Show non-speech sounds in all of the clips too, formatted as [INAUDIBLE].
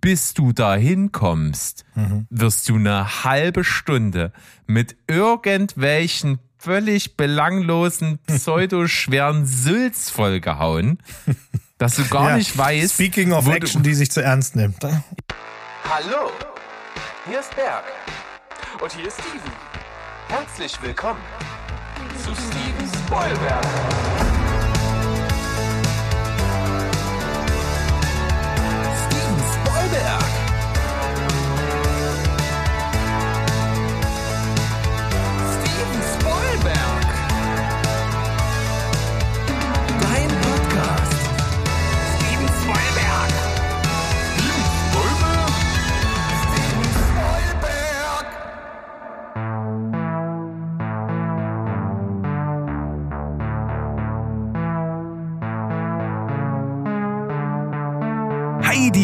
bis du dahin kommst, wirst du eine halbe Stunde mit irgendwelchen völlig belanglosen, [LAUGHS] pseudoschweren Sülz vollgehauen, dass du gar Ja. nicht weißt. Speaking of Action, die sich zu ernst nimmt. Hallo, hier ist Berg. Und hier ist Steven. Herzlich willkommen zu Steven Spoilberg. Steven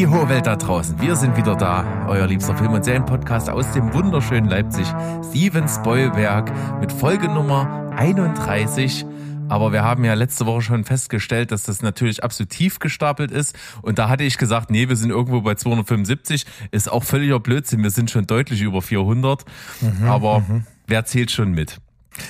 die hohe Welt da draußen. Wir sind wieder da. Euer liebster Film- und Serienpodcast aus dem wunderschönen Leipzig. Steven Spoilberg mit Folge Nummer 31. Aber wir haben ja letzte Woche schon festgestellt, dass das natürlich absolut tief gestapelt ist. Und da hatte ich gesagt, nee, wir sind irgendwo bei 275. Ist auch völliger Blödsinn. Wir sind schon deutlich über 400. Aber wer zählt schon mit?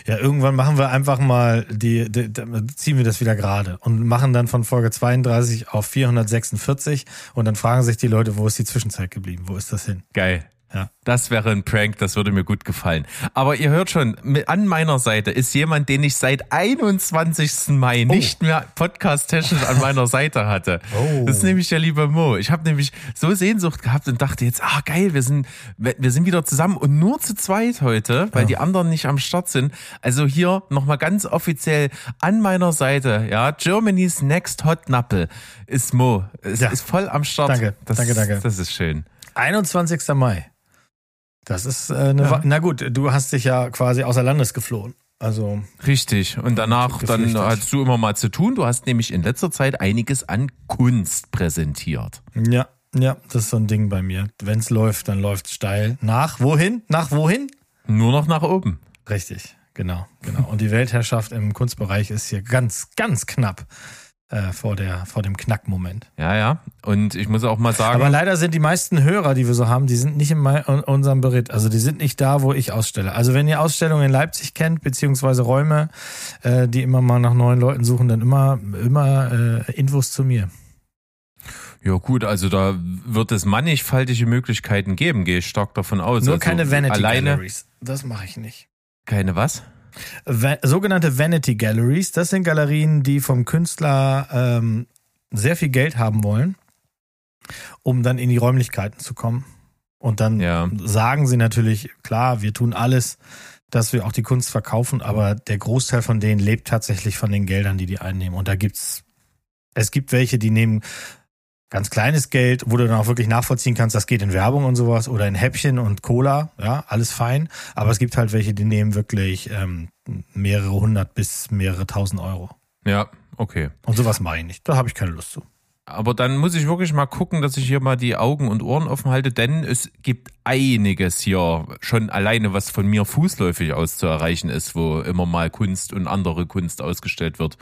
Ja, irgendwann machen wir einfach mal die, die, die ziehen wir das wieder gerade und machen dann von Folge 32 auf 446 und dann fragen sich die Leute, wo ist die Zwischenzeit geblieben? Wo ist das hin? Geil. Ja. Das wäre ein Prank, das würde mir gut gefallen. Aber ihr hört schon, an meiner Seite ist jemand, den ich seit 21. Mai nicht mehr podcast-technisch an meiner Seite hatte. Oh. Das ist nämlich der liebe Mo. Ich habe nämlich so Sehnsucht gehabt und dachte jetzt, ah geil, wir sind, wir sind wieder zusammen und nur zu zweit heute, weil die anderen nicht am Start sind. Also hier nochmal ganz offiziell an meiner Seite, ja, Germany's Next Hot Nappel ist Mo. Es Ja. ist voll am Start. Danke, das, danke, danke. Das ist schön. 21. Mai. Das ist äh, eine Ja. Na gut, du hast dich ja quasi außer Landes geflohen. Also Richtig. Und danach dann hast du immer mal zu tun. Du hast nämlich in letzter Zeit einiges an Kunst präsentiert. ja, ja, das ist so ein Ding bei mir. Wenn's läuft, dann läuft's steil. Nach wohin? Nach wohin? Nur noch nach oben. Richtig, genau, genau. Und die Weltherrschaft im Kunstbereich ist hier ganz, ganz knapp äh, vor, der, vor dem Knackmoment. Ja, ja. Und ich muss auch mal sagen, Aber leider sind die meisten Hörer, die wir so haben, die sind nicht in, mei- in unserem Beritt. Also die sind nicht da, wo ich ausstelle. Also wenn ihr Ausstellungen in Leipzig kennt, beziehungsweise Räume, äh, die immer mal nach neuen Leuten suchen, dann immer, immer äh, Infos zu mir. ja gut, also da wird es mannigfaltige Möglichkeiten geben, gehe ich stark davon aus. Nur also keine Vanity alleine, Galleries. Das mache ich nicht. Keine was? Sogenannte Vanity Galleries, das sind Galerien, die vom Künstler ähm, sehr viel Geld haben wollen, um dann in die Räumlichkeiten zu kommen. Und dann Ja. sagen sie natürlich, klar, wir tun alles, dass wir auch die Kunst verkaufen, aber der Großteil von denen lebt tatsächlich von den Geldern, die die einnehmen. Und da gibt's, es gibt welche, die nehmen ganz kleines Geld, wo du dann auch wirklich nachvollziehen kannst, das geht in Werbung und sowas oder in Häppchen und Cola, ja, alles fein. Aber es gibt halt welche, die nehmen wirklich ähm, mehrere hundert bis mehrere tausend Euro. Ja, okay. Und sowas mache ich nicht. Da habe ich keine Lust zu. Aber dann muss ich wirklich mal gucken, dass ich hier mal die Augen und Ohren offen halte, denn es gibt einiges hier, schon alleine, was von mir fußläufig aus zu erreichen ist, wo immer mal Kunst und andere Kunst ausgestellt wird.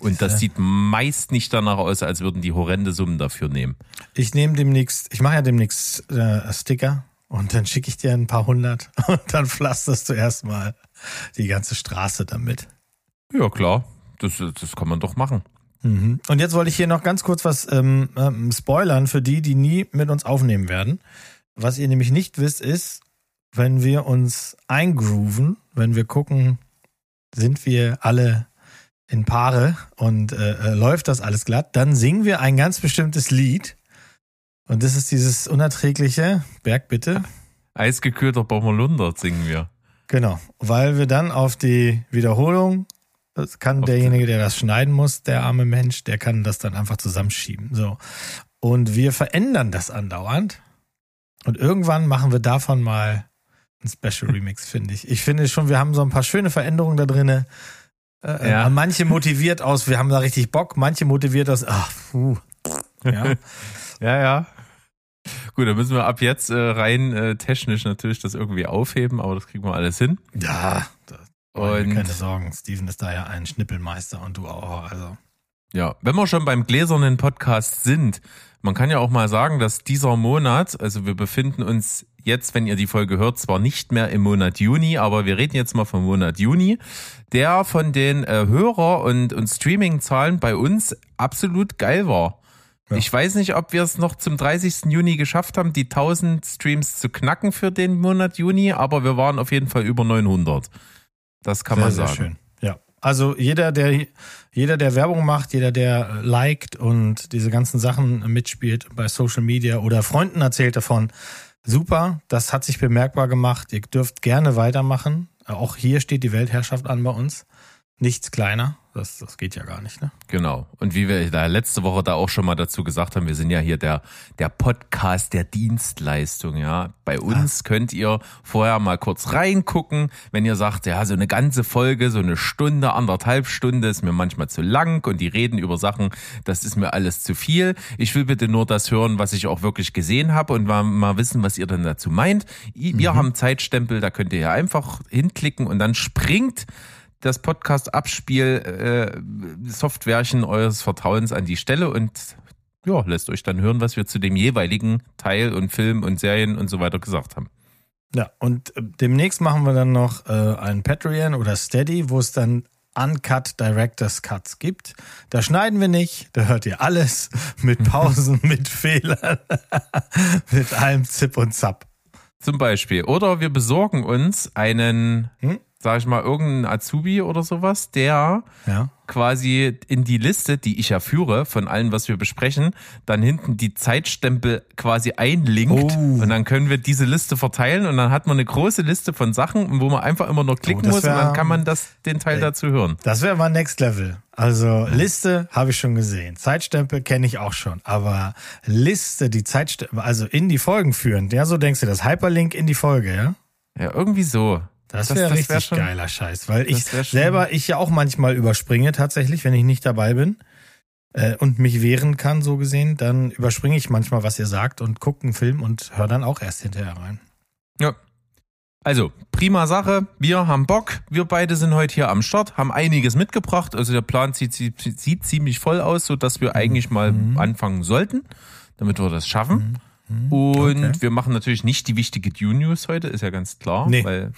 Und das sieht meist nicht danach aus, als würden die horrende Summen dafür nehmen. Ich nehme demnächst, ich mache ja demnächst äh, Sticker und dann schicke ich dir ein paar hundert [LAUGHS] und dann pflasterst du erstmal die ganze Straße damit. Ja, klar, das, das kann man doch machen. Mhm. Und jetzt wollte ich hier noch ganz kurz was ähm, ähm, spoilern für die, die nie mit uns aufnehmen werden. Was ihr nämlich nicht wisst, ist, wenn wir uns eingrooven, wenn wir gucken, sind wir alle in Paare und äh, äh, läuft das alles glatt, dann singen wir ein ganz bestimmtes Lied. Und das ist dieses unerträgliche, Berg bitte, [LAUGHS] Eisgekühlter Bommerlunder singen wir. Genau, weil wir dann auf die Wiederholung, das kann Auf derjenige, der das schneiden muss, der arme Mensch, der kann das dann einfach zusammenschieben. So. Und wir verändern das andauernd. Und irgendwann machen wir davon mal ein Special Remix, [LAUGHS] finde ich. Ich finde schon, wir haben so ein paar schöne Veränderungen da drinne. Äh, Ja. äh, Manche motiviert aus, wir haben da richtig Bock, manche motiviert aus, ach, puh. Ja. [LAUGHS] Ja, ja. Gut, dann müssen wir ab jetzt äh, rein äh, technisch natürlich das irgendwie aufheben, aber das kriegen wir alles hin. ja, Und- keine Sorgen. Steven ist da ja ein Schnippelmeister und du auch. Also. Ja, wenn wir schon beim gläsernen Podcast sind, man kann ja auch mal sagen, dass dieser Monat, also wir befinden uns jetzt, wenn ihr die Folge hört, zwar nicht mehr im Monat Juni, aber wir reden jetzt mal vom Monat Juni, der von den äh, Hörer- und, und Streaming-Zahlen bei uns absolut geil war. Ja. Ich weiß nicht, ob wir es noch zum 30. Juni geschafft haben, die 1000 Streams zu knacken für den Monat Juni, aber wir waren auf jeden Fall über 900. Das kann sehr, man sehr sagen. schön. Also jeder, der jeder, der Werbung macht, jeder, der liked und diese ganzen Sachen mitspielt bei Social Media oder Freunden erzählt davon, super. Das hat sich bemerkbar gemacht. Ihr dürft gerne weitermachen. Auch hier steht die Weltherrschaft an bei uns. Nichts kleiner. Das, das geht ja gar nicht, ne? Genau. Und wie wir da letzte Woche da auch schon mal dazu gesagt haben, wir sind ja hier der, der Podcast der Dienstleistung, ja. Bei uns könnt ihr vorher mal kurz reingucken, wenn ihr sagt, ja, so eine ganze Folge, so eine Stunde, anderthalb Stunde ist mir manchmal zu lang und die reden über Sachen, das ist mir alles zu viel. Ich will bitte nur das hören, was ich auch wirklich gesehen habe und mal, mal wissen, was ihr dann dazu meint. Wir haben Zeitstempel, da könnt ihr ja einfach hinklicken und dann springt das Podcast-Abspiel äh, eures Vertrauens an die Stelle und ja, lässt euch dann hören, was wir zu dem jeweiligen Teil und Film und Serien und so weiter gesagt haben. Ja, und äh, demnächst machen wir dann noch äh, ein Patreon oder Steady, wo es dann Uncut Directors Cuts gibt. Da schneiden wir nicht, da hört ihr alles [LAUGHS] mit Pausen, mit Fehlern, [LAUGHS] mit allem Zip und Zap. Zum Beispiel. Oder wir besorgen uns einen, Hm? Sag ich mal, irgendeinen Azubi oder sowas, der Ja. quasi in die Liste, die ich ja führe, von allem, was wir besprechen, dann hinten die Zeitstempel quasi einlinkt Oh. und dann können wir diese Liste verteilen und dann hat man eine große Liste von Sachen, wo man einfach immer nur klicken Oh, muss und wär- dann kann man das, den Teil Ey. dazu hören. Das wäre mal Next Level. Also Liste habe ich schon gesehen. Zeitstempel kenne ich auch schon. Aber Liste, die Zeitstempel, also in die Folgen führen. Ja, so denkst du das. Hyperlink in die Folge, ja? Ja, irgendwie so. Das wäre richtig wär schon- geiler Scheiß, weil ich selber, ich ja auch manchmal überspringe tatsächlich, wenn ich nicht dabei bin äh, und mich wehren kann, so gesehen, dann überspringe ich manchmal, was ihr sagt und gucke einen Film und höre dann auch erst hinterher rein. Ja. Also, prima Sache. Wir haben Bock. Wir beide sind heute hier am Start, haben einiges mitgebracht. Also der Plan sieht, sieht, sieht ziemlich voll aus, so dass wir eigentlich mal Mhm. anfangen sollten, damit wir das schaffen. Und Okay. wir machen natürlich nicht die wichtige Dune News heute, ist ja ganz klar, Nee. weil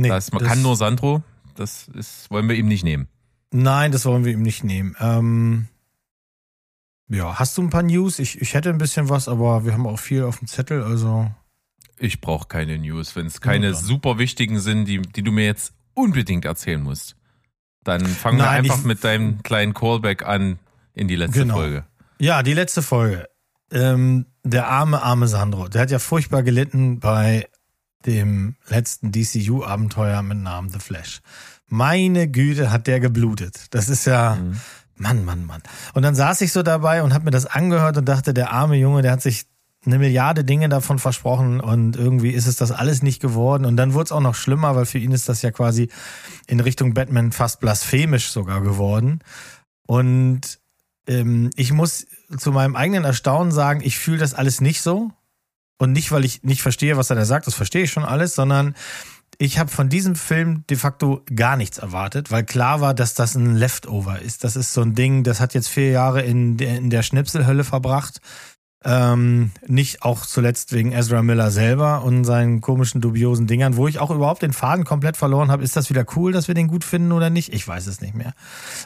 Nee, das, man das- kann nur Sandro. Das ist, wollen wir ihm nicht nehmen. Nein, das wollen wir ihm nicht nehmen. Ähm, ja, hast du ein paar News? Ich, ich hätte ein bisschen was, aber wir haben auch viel auf dem Zettel, also. Ich brauche keine News, wenn es keine Ja, super wichtigen sind, die, die du mir jetzt unbedingt erzählen musst. Dann fangen wir einfach ich- mit deinem kleinen Callback an in die letzte Genau. Folge. Ja, die letzte Folge. Ähm, der arme, arme Sandro. Der hat ja furchtbar gelitten bei dem letzten DCU-Abenteuer mit Namen The Flash. Meine Güte, hat der geblutet. Das ist ja, Mann, Mann, Mann. Und dann saß ich so dabei und hab mir das angehört und dachte, der arme Junge, der hat sich eine Milliarde Dinge davon versprochen und irgendwie ist es das alles nicht geworden. Und dann wurde es auch noch schlimmer, weil für ihn ist das ja quasi in Richtung Batman fast blasphemisch sogar geworden. Und ähm, ich muss zu meinem eigenen Erstaunen sagen, ich fühle das alles nicht so. Und nicht, weil ich nicht verstehe, was er da sagt, das verstehe ich schon alles, sondern ich habe von diesem Film de facto gar nichts erwartet, weil klar war, dass das ein Leftover ist. Das ist so ein Ding, das hat jetzt vier Jahre in der, in der Schnipselhölle verbracht. Ähm, nicht auch zuletzt wegen Ezra Miller selber und seinen komischen, dubiosen Dingern, wo ich auch überhaupt den Faden komplett verloren habe. Ist das wieder cool, dass wir den gut finden oder nicht? Ich weiß es nicht mehr.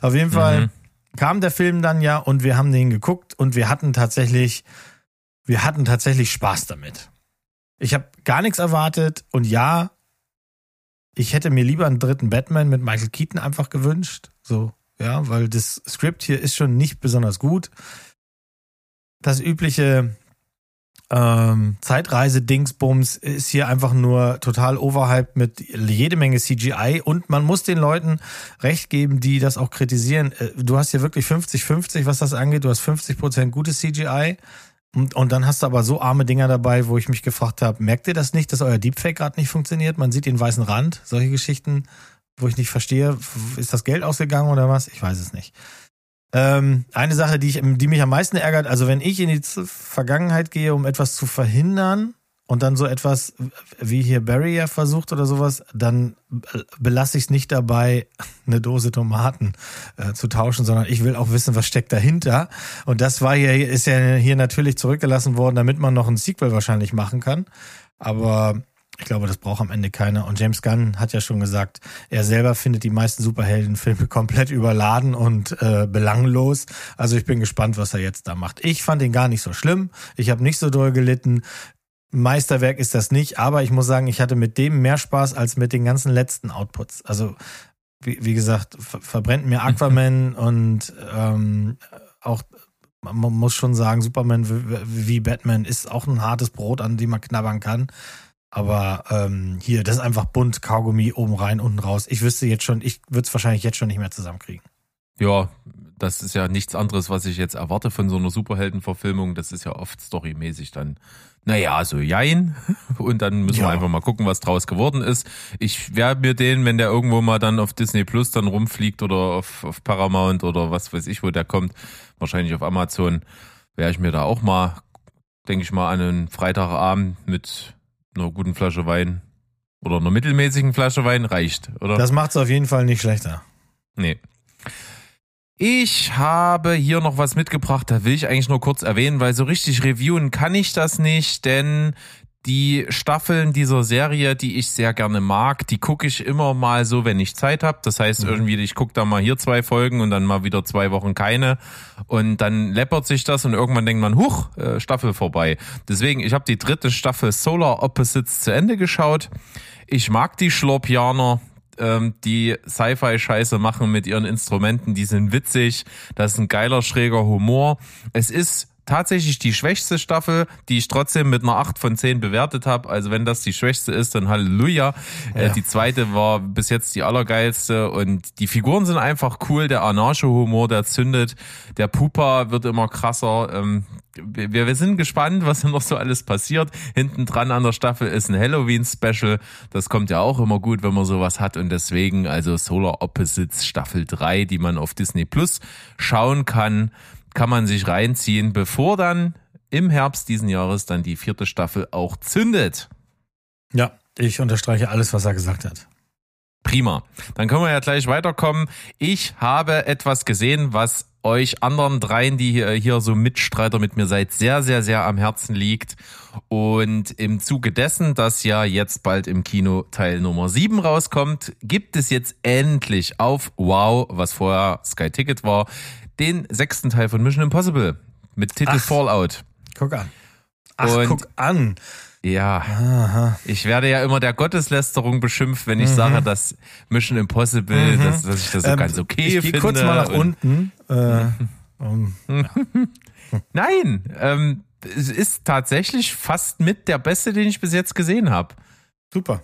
Auf jeden Fall Mhm. kam der Film dann ja und wir haben den geguckt und wir hatten tatsächlich, wir hatten tatsächlich Spaß damit. Ich habe gar nichts erwartet und ja, ich hätte mir lieber einen dritten Batman mit Michael Keaton einfach gewünscht. So, ja, weil das Skript hier ist schon nicht besonders gut. Das übliche ähm, Zeitreise-Dingsbums ist hier einfach nur total overhyped mit jede Menge CGI und man muss den Leuten recht geben, die das auch kritisieren. Äh, Du hast hier wirklich 50-50, was das angeht. Du hast 50% gutes CGI und, und dann hast du aber so arme Dinger dabei, wo ich mich gefragt habe, merkt ihr das nicht, dass euer Deepfake gerade nicht funktioniert? Man sieht den weißen Rand, solche Geschichten, wo ich nicht verstehe, ist das Geld ausgegangen oder was? Ich weiß es nicht. Ähm, eine Sache, die, ich, die mich am meisten ärgert, also wenn ich in die Vergangenheit gehe, um etwas zu verhindern und dann so etwas wie hier Barry ja versucht oder sowas, dann belasse ich es nicht dabei, eine Dose Tomaten äh, zu tauschen, sondern ich will auch wissen, was steckt dahinter. Und das war hier, ist ja hier natürlich zurückgelassen worden, damit man noch ein Sequel wahrscheinlich machen kann. Aber ich glaube, das braucht am Ende keiner. Und James Gunn hat ja schon gesagt, er selber findet die meisten Superheldenfilme [LAUGHS] komplett überladen und äh, belanglos. Also ich bin gespannt, was er jetzt da macht. Ich fand ihn gar nicht so schlimm. Ich habe nicht so doll gelitten. Meisterwerk ist das nicht, aber ich muss sagen, ich hatte mit dem mehr Spaß als mit den ganzen letzten Outputs. Also wie, wie gesagt, ver verbrennt mir Aquaman [LAUGHS] und ähm, auch man muss schon sagen, Superman wie Batman ist auch ein hartes Brot, an dem man knabbern kann. Aber ähm, hier, das ist einfach bunt, Kaugummi, oben rein, unten raus. Ich wüsste jetzt schon, ich würde es wahrscheinlich jetzt schon nicht mehr zusammenkriegen. Ja, das ist ja nichts anderes, was ich jetzt erwarte von so einer Superheldenverfilmung. Das ist ja oft storymäßig dann, naja, so jein. [LAUGHS] Und dann müssen ja. wir einfach mal gucken, was draus geworden ist. Ich werde mir den, wenn der irgendwo mal dann auf Disney Plus dann rumfliegt oder auf, auf Paramount oder was weiß ich, wo der kommt, wahrscheinlich auf Amazon, werde ich mir da auch mal, denke ich mal, an einen Freitagabend mit einer guten Flasche Wein oder einer mittelmäßigen Flasche Wein reicht, oder? Das macht es auf jeden Fall nicht schlechter. Nee. Ich habe hier noch was mitgebracht, da will ich eigentlich nur kurz erwähnen, weil so richtig reviewen kann ich das nicht, denn die Staffeln dieser Serie, die ich sehr gerne mag, die gucke ich immer mal so, wenn ich Zeit habe. Das heißt mhm. irgendwie, ich gucke da mal hier zwei Folgen und dann mal wieder zwei Wochen keine. Und dann läppert sich das und irgendwann denkt man, huch, äh, Staffel vorbei. Deswegen, ich habe die dritte Staffel Solar Opposites zu Ende geschaut. Ich mag die Schlorpianer, ähm, die Sci-Fi-Scheiße machen mit ihren Instrumenten. Die sind witzig. Das ist ein geiler, schräger Humor. Es ist tatsächlich die schwächste Staffel, die ich trotzdem mit einer 8 von 10 bewertet habe. Also wenn das die schwächste ist, dann Halleluja. Äh, ja. Äh, die zweite war bis jetzt die allergeilste und die Figuren sind einfach cool. Der Anarcho-Humor, der zündet. Der Pupa wird immer krasser. Ähm, wir, wir sind gespannt, was noch so alles passiert. Hinten dran an der Staffel ist ein Halloween-Special. Das kommt ja auch immer gut, wenn man sowas hat. Und deswegen also Solar Opposites Staffel 3, die man auf Disney Plus schauen kann kann man sich reinziehen, bevor dann im Herbst diesen Jahres dann die vierte Staffel auch zündet. Ja, ich unterstreiche alles, was er gesagt hat. Prima. Dann können wir ja gleich weiterkommen. Ich habe etwas gesehen, was euch anderen dreien, die hier, hier so Mitstreiter mit mir seid, sehr, sehr, sehr am Herzen liegt. Und im Zuge dessen, dass ja jetzt bald im Kino Teil Nummer 7 rauskommt, gibt es jetzt endlich auf Wow, was vorher Sky Ticket war, den sechsten Teil von Mission Impossible mit Titel Ach, Fallout. Guck an. Ach, Und guck an. Ja, Aha. ich werde ja immer der Gotteslästerung beschimpft, wenn ich mhm. sage, dass Mission Impossible, mhm. dass, dass, ich das so ähm, ganz okay ich, ich finde. kurz mal nach unten. Äh, [LAUGHS] um, ja. [LAUGHS] Nein, ähm, es ist tatsächlich fast mit der beste, den ich bis jetzt gesehen habe. Super.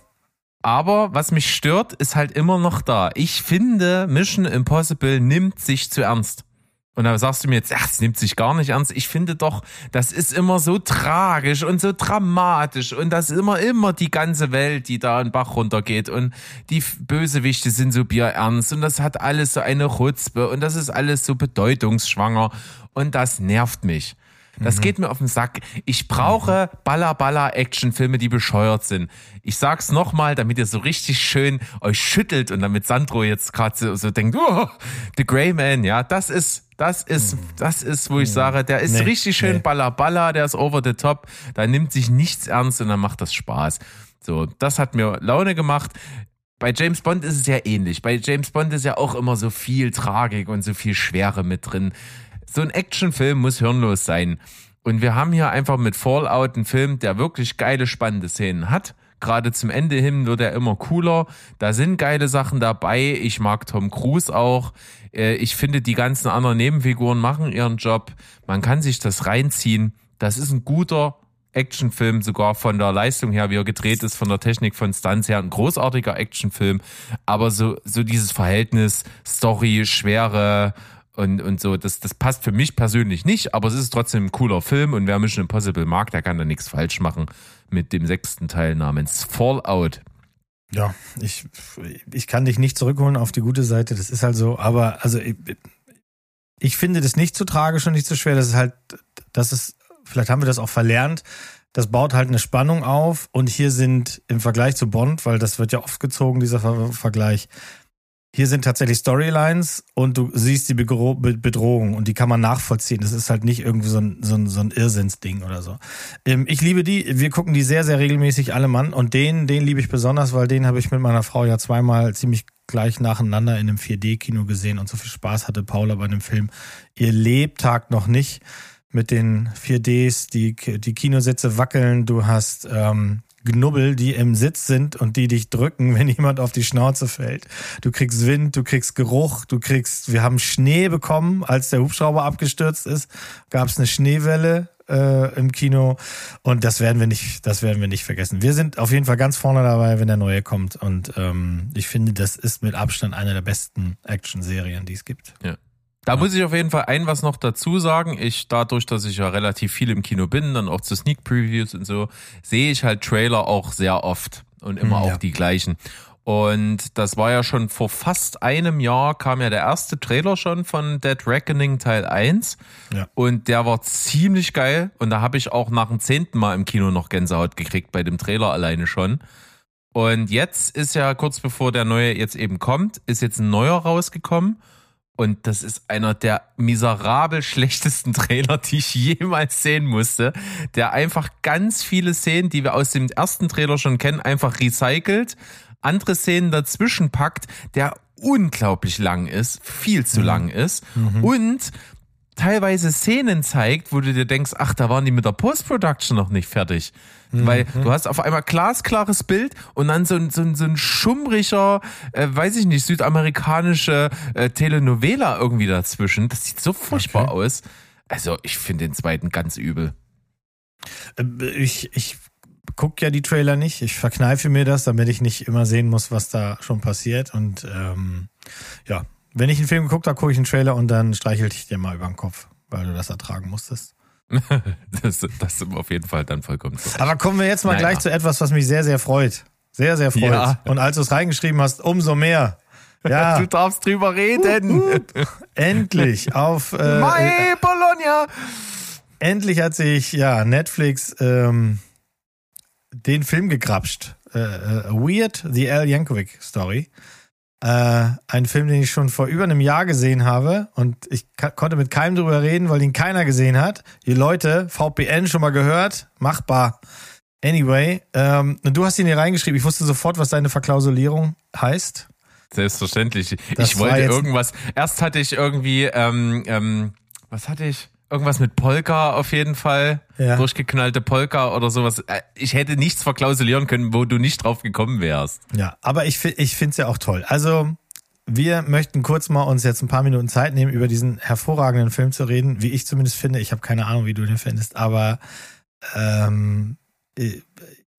Aber was mich stört, ist halt immer noch da. Ich finde, Mission Impossible nimmt sich zu ernst. Und da sagst du mir jetzt, ach, es nimmt sich gar nicht ernst. Ich finde doch, das ist immer so tragisch und so dramatisch und das ist immer, immer die ganze Welt, die da in Bach runtergeht und die Bösewichte sind so bierernst und das hat alles so eine Chutzpe und das ist alles so bedeutungsschwanger und das nervt mich. Das mhm. geht mir auf den Sack. Ich brauche Baller Baller Actionfilme, die bescheuert sind. Ich sag's nochmal, damit ihr so richtig schön euch schüttelt und damit Sandro jetzt gerade so, so denkt, oh, The Grey Man, ja, das ist das ist, mhm. das ist, wo ich sage, der ist nee, richtig schön nee. Baller Baller, der ist over the top, da nimmt sich nichts ernst und dann macht das Spaß. So, das hat mir Laune gemacht. Bei James Bond ist es ja ähnlich. Bei James Bond ist ja auch immer so viel Tragik und so viel Schwere mit drin so ein Actionfilm muss hirnlos sein. Und wir haben hier einfach mit Fallout einen Film, der wirklich geile, spannende Szenen hat. Gerade zum Ende hin wird er immer cooler. Da sind geile Sachen dabei. Ich mag Tom Cruise auch. Äh, ich finde, die ganzen anderen Nebenfiguren machen ihren Job. Man kann sich das reinziehen. Das ist ein guter Actionfilm, sogar von der Leistung her, wie er gedreht ist, von der Technik von Stunts her, ein großartiger Actionfilm. Aber so, so dieses Verhältnis, Story, Schwere, und, und so, das, das passt für mich persönlich nicht, aber es ist trotzdem ein cooler Film und wer Mission Impossible mag, der kann da nichts falsch machen mit dem sechsten Teil namens Fallout. Ja, ich, ich kann dich nicht zurückholen auf die gute Seite, das ist halt so, aber also ich, ich finde das nicht so tragisch und nicht so schwer, das ist halt, das ist, vielleicht haben wir das auch verlernt, Das baut halt eine Spannung auf und hier sind im Vergleich zu Bond, weil das wird ja oft gezogen, dieser Ver Vergleich, hier sind tatsächlich Storylines und du siehst die Bedrohung und die kann man nachvollziehen. Das ist halt nicht irgendwie so ein, so ein, so ein Irrsinnsding oder so. Ähm, ich liebe die, wir gucken die sehr, sehr regelmäßig alle Mann und den, den liebe ich besonders, weil den habe ich mit meiner Frau ja zweimal ziemlich gleich nacheinander in einem 4D-Kino gesehen und so viel Spaß hatte Paula bei dem Film. Ihr Lebtag noch nicht mit den 4Ds, die, die Kinositze wackeln, du hast ähm, Knubbel, die im Sitz sind und die dich drücken, wenn jemand auf die Schnauze fällt. Du kriegst Wind, du kriegst Geruch, du kriegst, wir haben Schnee bekommen, als der Hubschrauber abgestürzt ist, gab es eine Schneewelle äh, im Kino und das werden wir nicht, das werden wir nicht vergessen. Wir sind auf jeden Fall ganz vorne dabei, wenn der neue kommt und ähm, ich finde, das ist mit Abstand eine der besten Action-Serien, die es gibt. Ja. Da muss ich auf jeden Fall ein was noch dazu sagen. Ich, dadurch, dass ich ja relativ viel im Kino bin, dann auch zu Sneak Previews und so, sehe ich halt Trailer auch sehr oft und immer Hm, auch ja. die gleichen. Und das war ja schon vor fast einem Jahr kam ja der erste Trailer schon von Dead Reckoning Teil 1. Ja. Und der war ziemlich geil. Und da habe ich auch nach dem zehnten Mal im Kino noch Gänsehaut gekriegt bei dem Trailer alleine schon. Und jetzt ist ja kurz bevor der neue jetzt eben kommt, ist jetzt ein neuer rausgekommen. Und das ist einer der miserabel schlechtesten [LAUGHS] Trailer, die ich jemals sehen musste. Der einfach ganz viele Szenen, die wir aus dem ersten Trailer schon kennen, einfach recycelt, andere Szenen dazwischen packt, der unglaublich lang ist, viel zu lang ist und teilweise Szenen zeigt, wo du dir denkst, ach, da waren die mit der Post-Production noch nicht fertig. Weil du hast auf einmal glasklares Bild und dann so ein, so ein, so ein schummriger, äh, weiß ich nicht, südamerikanische äh, Telenovela irgendwie dazwischen. Das sieht so furchtbar Okay. aus. Also ich finde den zweiten ganz übel. Äh, Ich, ich gucke ja die Trailer nicht. Ich verkneife mir das, damit ich nicht immer sehen muss, was da schon passiert. Und ähm, ja, wenn ich einen Film geguckt habe, gucke ich einen Trailer und dann streichelte ich dir mal über den Kopf, weil du das ertragen musstest. [LAUGHS] Das, das ist auf jeden Fall dann vollkommen so. Aber kommen wir jetzt mal Naja. gleich zu etwas, was mich sehr, sehr freut. Sehr, sehr freut. Ja. Und als du es reingeschrieben hast, umso mehr. Ja, [LAUGHS] Du darfst drüber reden. endlich auf äh, My Bologna. endlich hat sich ja Netflix ähm, den Film gegrapscht. Äh, äh, Weird, The Al Yankovic Story. Äh, ein Film, den ich schon vor über einem Jahr gesehen habe und ich konnte mit keinem drüber reden, weil ihn keiner gesehen hat. Die Leute, VPN schon mal gehört, machbar. Anyway, ähm, und du hast ihn hier reingeschrieben. Ich wusste sofort, was deine Verklausulierung heißt. Selbstverständlich. Das ich wollte irgendwas. Erst hatte ich irgendwie, ähm, ähm, was hatte ich? Irgendwas mit Polka auf jeden Fall. Ja. Durchgeknallte Polka oder sowas. Äh, Ich hätte nichts verklausulieren können, wo du nicht drauf gekommen wärst. Ja, aber ich, ich finde es ja auch toll. Also, wir möchten kurz mal uns jetzt ein paar Minuten Zeit nehmen, über diesen hervorragenden Film zu reden, wie ich zumindest finde. Ich habe keine Ahnung, wie du den findest, aber ähm, äh,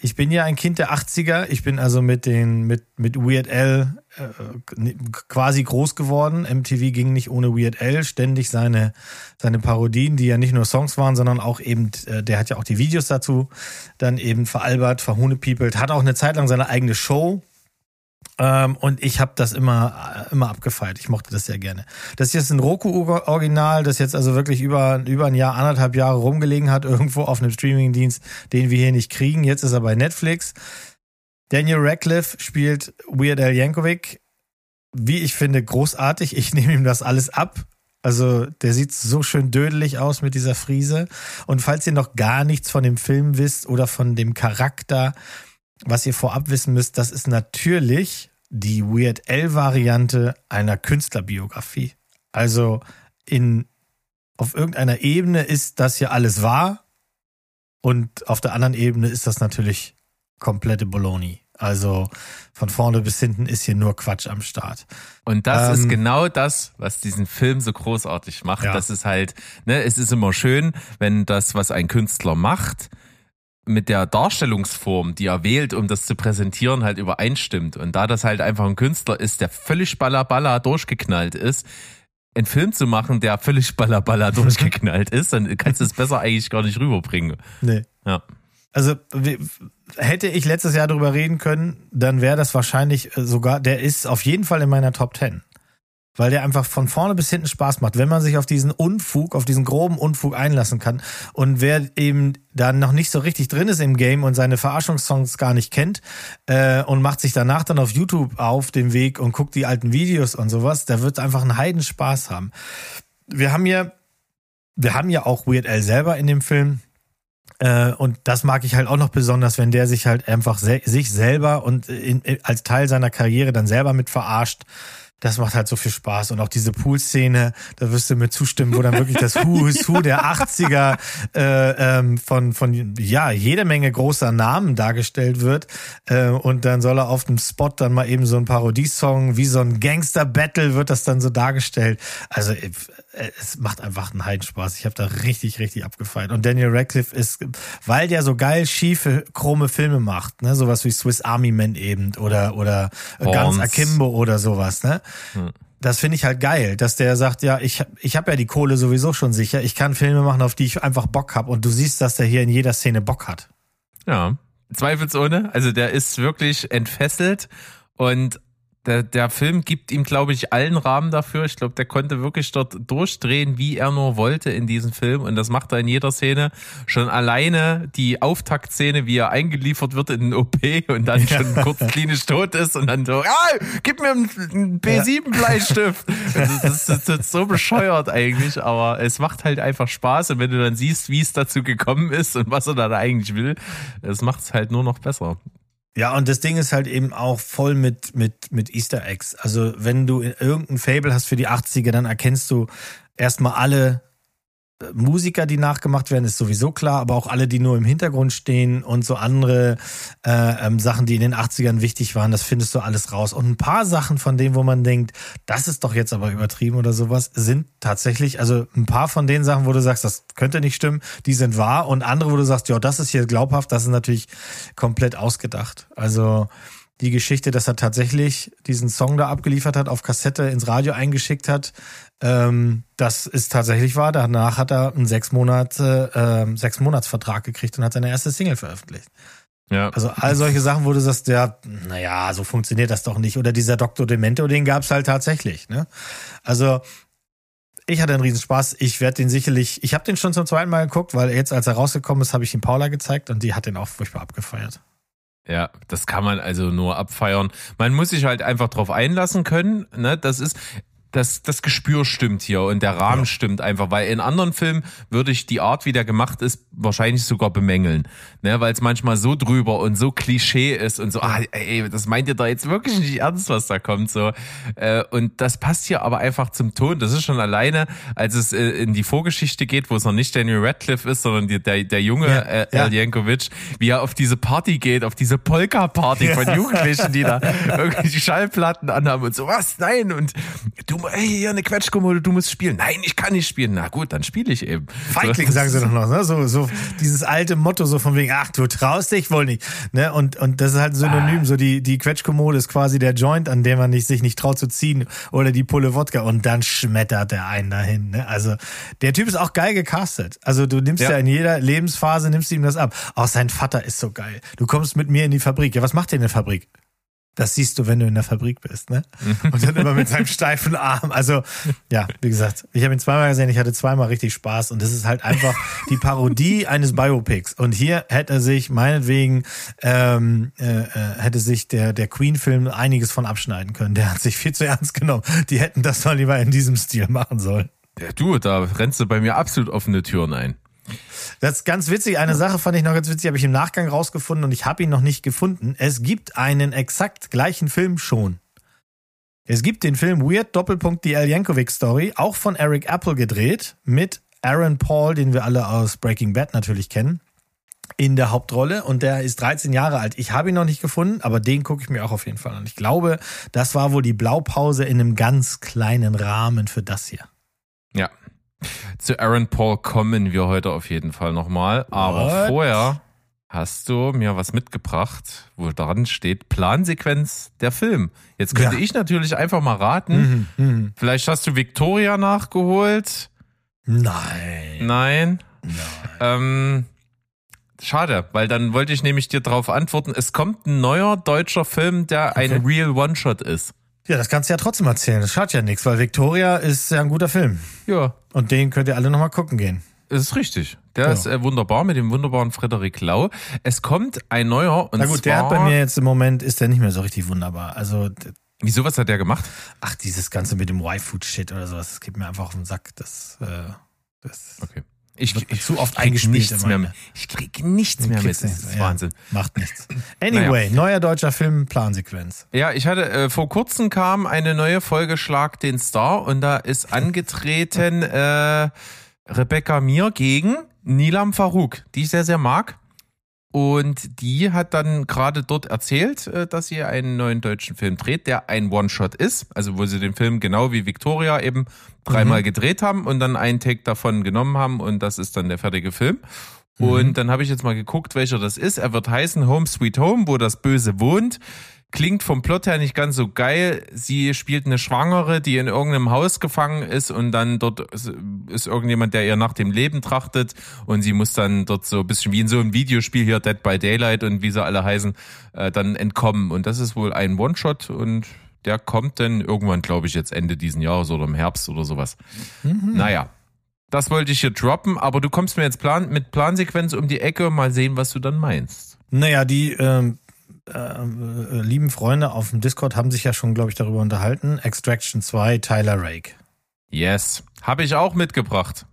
ich bin ja ein Kind der 80er. Ich bin also mit den mit mit Weird Al äh, quasi groß geworden. MTV ging nicht ohne Weird Al. Ständig seine seine Parodien, die ja nicht nur Songs waren, sondern auch eben äh, der hat ja auch die Videos dazu dann eben veralbert, verhunepiepelt, hat auch eine Zeit lang seine eigene Show. Ähm, und ich habe das immer immer abgefeiert. Ich mochte das sehr gerne. Das ist jetzt ein Roku-Original, das jetzt also wirklich über, über ein Jahr, anderthalb Jahre rumgelegen hat, [LAUGHS] irgendwo auf einem Streamingdienst, den wir hier nicht kriegen. Jetzt ist er bei Netflix. Daniel Radcliffe spielt Weird Al Yankovic. Wie ich finde, großartig. Ich [LAUGHS] nehme ihm das alles ab. Also, der sieht so schön dödelig aus mit dieser Friese. Und falls ihr noch gar nichts von dem Film wisst oder von dem Charakter, was ihr vorab wissen müsst, das ist natürlich die Weird L-Variante einer Künstlerbiografie. Also in auf irgendeiner Ebene ist das ja alles wahr und auf der anderen Ebene ist das natürlich komplette Bologna. Also von vorne bis hinten ist hier nur Quatsch am Start. Und das Ähm, ist genau das, was diesen Film so großartig macht. Ja. Das ist halt, ne, es ist immer schön, wenn das, was ein Künstler macht, mit der Darstellungsform, die er wählt, um das zu präsentieren, halt übereinstimmt. Und da das halt einfach ein Künstler ist, der völlig ballaballa durchgeknallt ist, einen Film zu machen, der völlig [LAUGHS] ballaballa durchgeknallt ist, dann kannst du es besser eigentlich gar nicht rüberbringen. Nee. Ja. Also hätte ich letztes Jahr drüber reden können, dann wäre das wahrscheinlich äh, sogar, der ist auf jeden Fall in meiner Top 10. weil der einfach von vorne bis hinten Spaß macht, wenn man sich auf diesen Unfug, auf diesen groben Unfug einlassen kann. Und wer eben dann noch nicht so richtig drin ist im Game und seine Verarschungssongs gar nicht kennt äh, und macht sich danach dann auf YouTube auf den Weg und guckt die alten Videos und sowas, der wird einfach einen Heidenspaß haben. Wir haben ja, wir haben ja auch Weird Al selber in dem Film. Äh, und das mag ich halt auch noch besonders, wenn der sich halt einfach sich selber und in, als Teil seiner Karriere dann selber mit verarscht das macht halt so viel Spaß. Und auch diese Pool-Szene, da wirst du mir zustimmen, wo dann wirklich das Who is Who der 80er äh, ähm, von, von ja, jede Menge großer Namen dargestellt wird. Äh, und dann soll er auf dem Spot dann mal eben so ein Parodiesong, wie so ein Gangster-Battle wird das dann so dargestellt. Also äh, es macht einfach einen Heidenspaß. Ich habe da richtig, richtig abgefeiert. Und Daniel Radcliffe ist, weil der so geil schiefe, chrome Filme macht, ne, sowas wie Swiss Army Man eben oder oder Guns Akimbo oder sowas, ne? Hm. Das finde ich halt geil, dass der sagt, ja, ich, ich habe ja die Kohle sowieso schon sicher. Ich kann Filme machen, auf die ich einfach Bock habe. Und du siehst, dass der hier in jeder Szene Bock hat. Ja, zweifelsohne. Also der ist wirklich entfesselt und der, der Film gibt ihm, glaube ich, allen Rahmen dafür. Ich glaube, der konnte wirklich dort durchdrehen, wie er nur wollte in diesem Film. Und das macht er in jeder Szene. Schon alleine die Auftaktszene, wie er eingeliefert wird in den OP und dann ja. schon kurz klinisch tot ist und dann so, ah, gib mir einen B7-Bleistift. das, das, das, das ist so bescheuert eigentlich, aber es macht halt einfach Spaß. Und wenn du dann siehst, wie es dazu gekommen ist und was er da eigentlich will, es macht es halt nur noch besser. Ja, und das Ding ist halt eben auch voll mit, mit, mit Easter Eggs. Also wenn du irgendein Fable hast für die 80er, dann erkennst du erstmal alle Musiker, die nachgemacht werden, ist sowieso klar, aber auch alle, die nur im Hintergrund stehen und so andere äh, ähm, Sachen, die in den 80ern wichtig waren, das findest du alles raus. Und ein paar Sachen von denen, wo man denkt, das ist doch jetzt aber übertrieben oder sowas, sind tatsächlich, also ein paar von den Sachen, wo du sagst, das könnte nicht stimmen, die sind wahr und andere, wo du sagst, ja, das ist hier glaubhaft, das ist natürlich komplett ausgedacht. Also die Geschichte, dass er tatsächlich diesen Song da abgeliefert hat, auf Kassette ins Radio eingeschickt hat, ähm, das ist tatsächlich wahr. Danach hat er einen sechs Monate, äh, sechs Monatsvertrag gekriegt und hat seine erste Single veröffentlicht. Ja. Also all solche Sachen, wo du sagst, ja, naja, so funktioniert das doch nicht. Oder dieser Dr. Demento, den gab's halt tatsächlich. Ne? Also ich hatte einen Riesenspaß. Ich werde den sicherlich, ich habe den schon zum zweiten Mal geguckt, weil jetzt, als er rausgekommen ist, habe ich ihn Paula gezeigt und die hat den auch furchtbar abgefeiert. Ja, das kann man also nur abfeiern. Man muss sich halt einfach drauf einlassen können. Ne? Das ist, das, das Gespür stimmt hier und der Rahmen ja. stimmt einfach, weil in anderen Filmen würde ich die Art, wie der gemacht ist, wahrscheinlich sogar bemängeln, ne, weil es manchmal so drüber und so Klischee ist und so, ah, ey, das meint ihr da jetzt wirklich nicht ernst, was da kommt, so. Äh, und das passt hier aber einfach zum Ton. Das ist schon alleine, als es äh, in die Vorgeschichte geht, wo es noch nicht Daniel Radcliffe ist, sondern die, der, der junge ja, äh, ja. Jankovic, wie er auf diese Party geht, auf diese Polka-Party von Jugendlichen, die da [LAUGHS] irgendwie die Schallplatten anhaben und so, was, nein, und du ey, hier eine Quetschkommode, du musst spielen. Nein, ich kann nicht spielen. Na gut, dann spiele ich eben. Feigling so, sagen sie doch noch, ne? So, so dieses alte Motto, so von wegen, ach, du traust dich wohl nicht. Ne? Und, und das ist halt synonym, ah. so die, die Quetschkommode ist quasi der Joint, an dem man nicht, sich nicht traut zu ziehen oder die Pulle Wodka und dann schmettert der einen dahin. Ne? Also der Typ ist auch geil gecastet. Also du nimmst ja. ja in jeder Lebensphase, nimmst du ihm das ab. Auch sein Vater ist so geil. Du kommst mit mir in die Fabrik. Ja, was macht der in der Fabrik? Das siehst du, wenn du in der Fabrik bist, ne? Und dann immer mit seinem steifen Arm. Also, ja, wie gesagt, ich habe ihn zweimal gesehen, ich hatte zweimal richtig Spaß und das ist halt einfach die Parodie [LAUGHS] eines Biopics. Und hier hätte sich meinetwegen ähm, äh, äh, hätte sich der der Queen-Film einiges von abschneiden können. Der hat sich viel zu ernst genommen. Die hätten das mal lieber in diesem Stil machen sollen. Ja, du, da rennst du bei mir absolut offene Türen ein. Das ist ganz witzig. Eine Sache fand ich noch ganz witzig, habe ich im Nachgang rausgefunden und ich habe ihn noch nicht gefunden. Es gibt einen exakt gleichen Film schon. Es gibt den Film Weird Doppelpunkt die Al Yankovic Story, auch von Eric Apple gedreht, mit Aaron Paul, den wir alle aus Breaking Bad natürlich kennen, in der Hauptrolle und der ist 13 Jahre alt. Ich habe ihn noch nicht gefunden, aber den gucke ich mir auch auf jeden Fall an. Ich glaube, das war wohl die Blaupause in einem ganz kleinen Rahmen für das hier. Ja, zu Aaron Paul kommen wir heute auf jeden Fall nochmal. Aber What? vorher hast du mir was mitgebracht, wo dran steht Plansequenz der Film. Jetzt könnte ja. ich natürlich einfach mal raten. Mhm, mh. Vielleicht hast du Victoria nachgeholt. Nein. Nein. Nein. Ähm, schade, weil dann wollte ich nämlich dir darauf antworten. Es kommt ein neuer deutscher Film, der okay. ein Real One-Shot ist. Ja, das kannst du ja trotzdem erzählen. Das schadet ja nichts, weil Victoria ist ja ein guter Film. Ja, Und den könnt ihr alle nochmal gucken gehen. das ist richtig. Der Ja. ist äh, wunderbar mit dem wunderbaren Frederik Lau. Es kommt ein neuer und Na gut, der hat bei mir jetzt im Moment, ist der nicht mehr so richtig wunderbar. Also, Wieso, was hat der gemacht? ach, dieses Ganze mit dem Y-Food-Shit oder sowas, das geht mir einfach auf den Sack. Das, äh, das Okay. Ich, ich zu oft eingespielt nichts mehr. Ich krieg nichts mehr mit. Das ist ja. Wahnsinn. macht nichts. [LAUGHS] Anyway, neuer deutscher Film, Plansequenz. Ja, ich hatte äh, vor kurzem kam eine neue Folge Schlag den Star und da ist angetreten äh, Rebecca Mir gegen Nilam Farouk, die ich sehr, sehr mag. Und die hat dann gerade dort erzählt, äh, dass sie einen neuen deutschen Film dreht, der ein One-Shot ist. Also wo sie den Film genau wie Victoria eben dreimal gedreht haben und dann einen Take davon genommen haben und das ist dann der fertige Film. Und dann habe ich jetzt mal geguckt, welcher das ist. Er wird heißen Home Sweet Home, wo das Böse wohnt. Klingt vom Plot her nicht ganz so geil. Sie spielt eine Schwangere, die in irgendeinem Haus gefangen ist und dann dort ist, irgendjemand, der ihr nach dem Leben trachtet und sie muss dann dort so ein bisschen wie in so einem Videospiel hier Dead by Daylight und wie sie alle heißen, äh, dann entkommen. Und das ist wohl ein One-Shot und der kommt dann irgendwann, glaube ich, jetzt Ende diesen Jahres oder im Herbst oder sowas. Naja. Das wollte ich hier droppen, aber du kommst mir jetzt plan mit Plansequenz um die Ecke, mal sehen, was du dann meinst. Naja, die ähm, äh, äh, lieben Freunde auf dem Discord haben sich ja schon, glaube ich, darüber unterhalten. Extraction 2, Tyler Rake. Yes. Habe ich auch mitgebracht.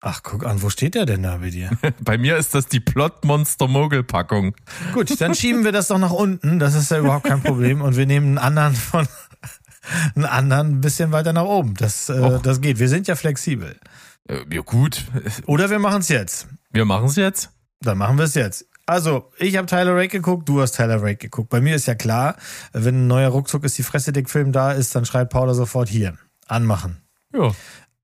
Ach, guck an, wo steht der denn da bei dir? [LAUGHS] Bei mir ist das die Plot-Monster-Mogel-Packung. Gut, dann schieben wir das doch nach unten. Das ist ja überhaupt kein Problem. Und wir nehmen einen anderen von [LAUGHS] einen anderen ein bisschen weiter nach oben. Das, äh, Och. das geht. Wir sind ja flexibel. Äh, ja gut, Oder wir machen es jetzt. wir machen es jetzt. Dann machen wir es jetzt. Also, ich habe Tyler Rake geguckt, du hast Tyler Rake geguckt. Bei mir ist ja klar, wenn ein neuer Ruckzuck ist die Fresse dick Film da ist, dann schreit Paula sofort hier. Anmachen. Ja.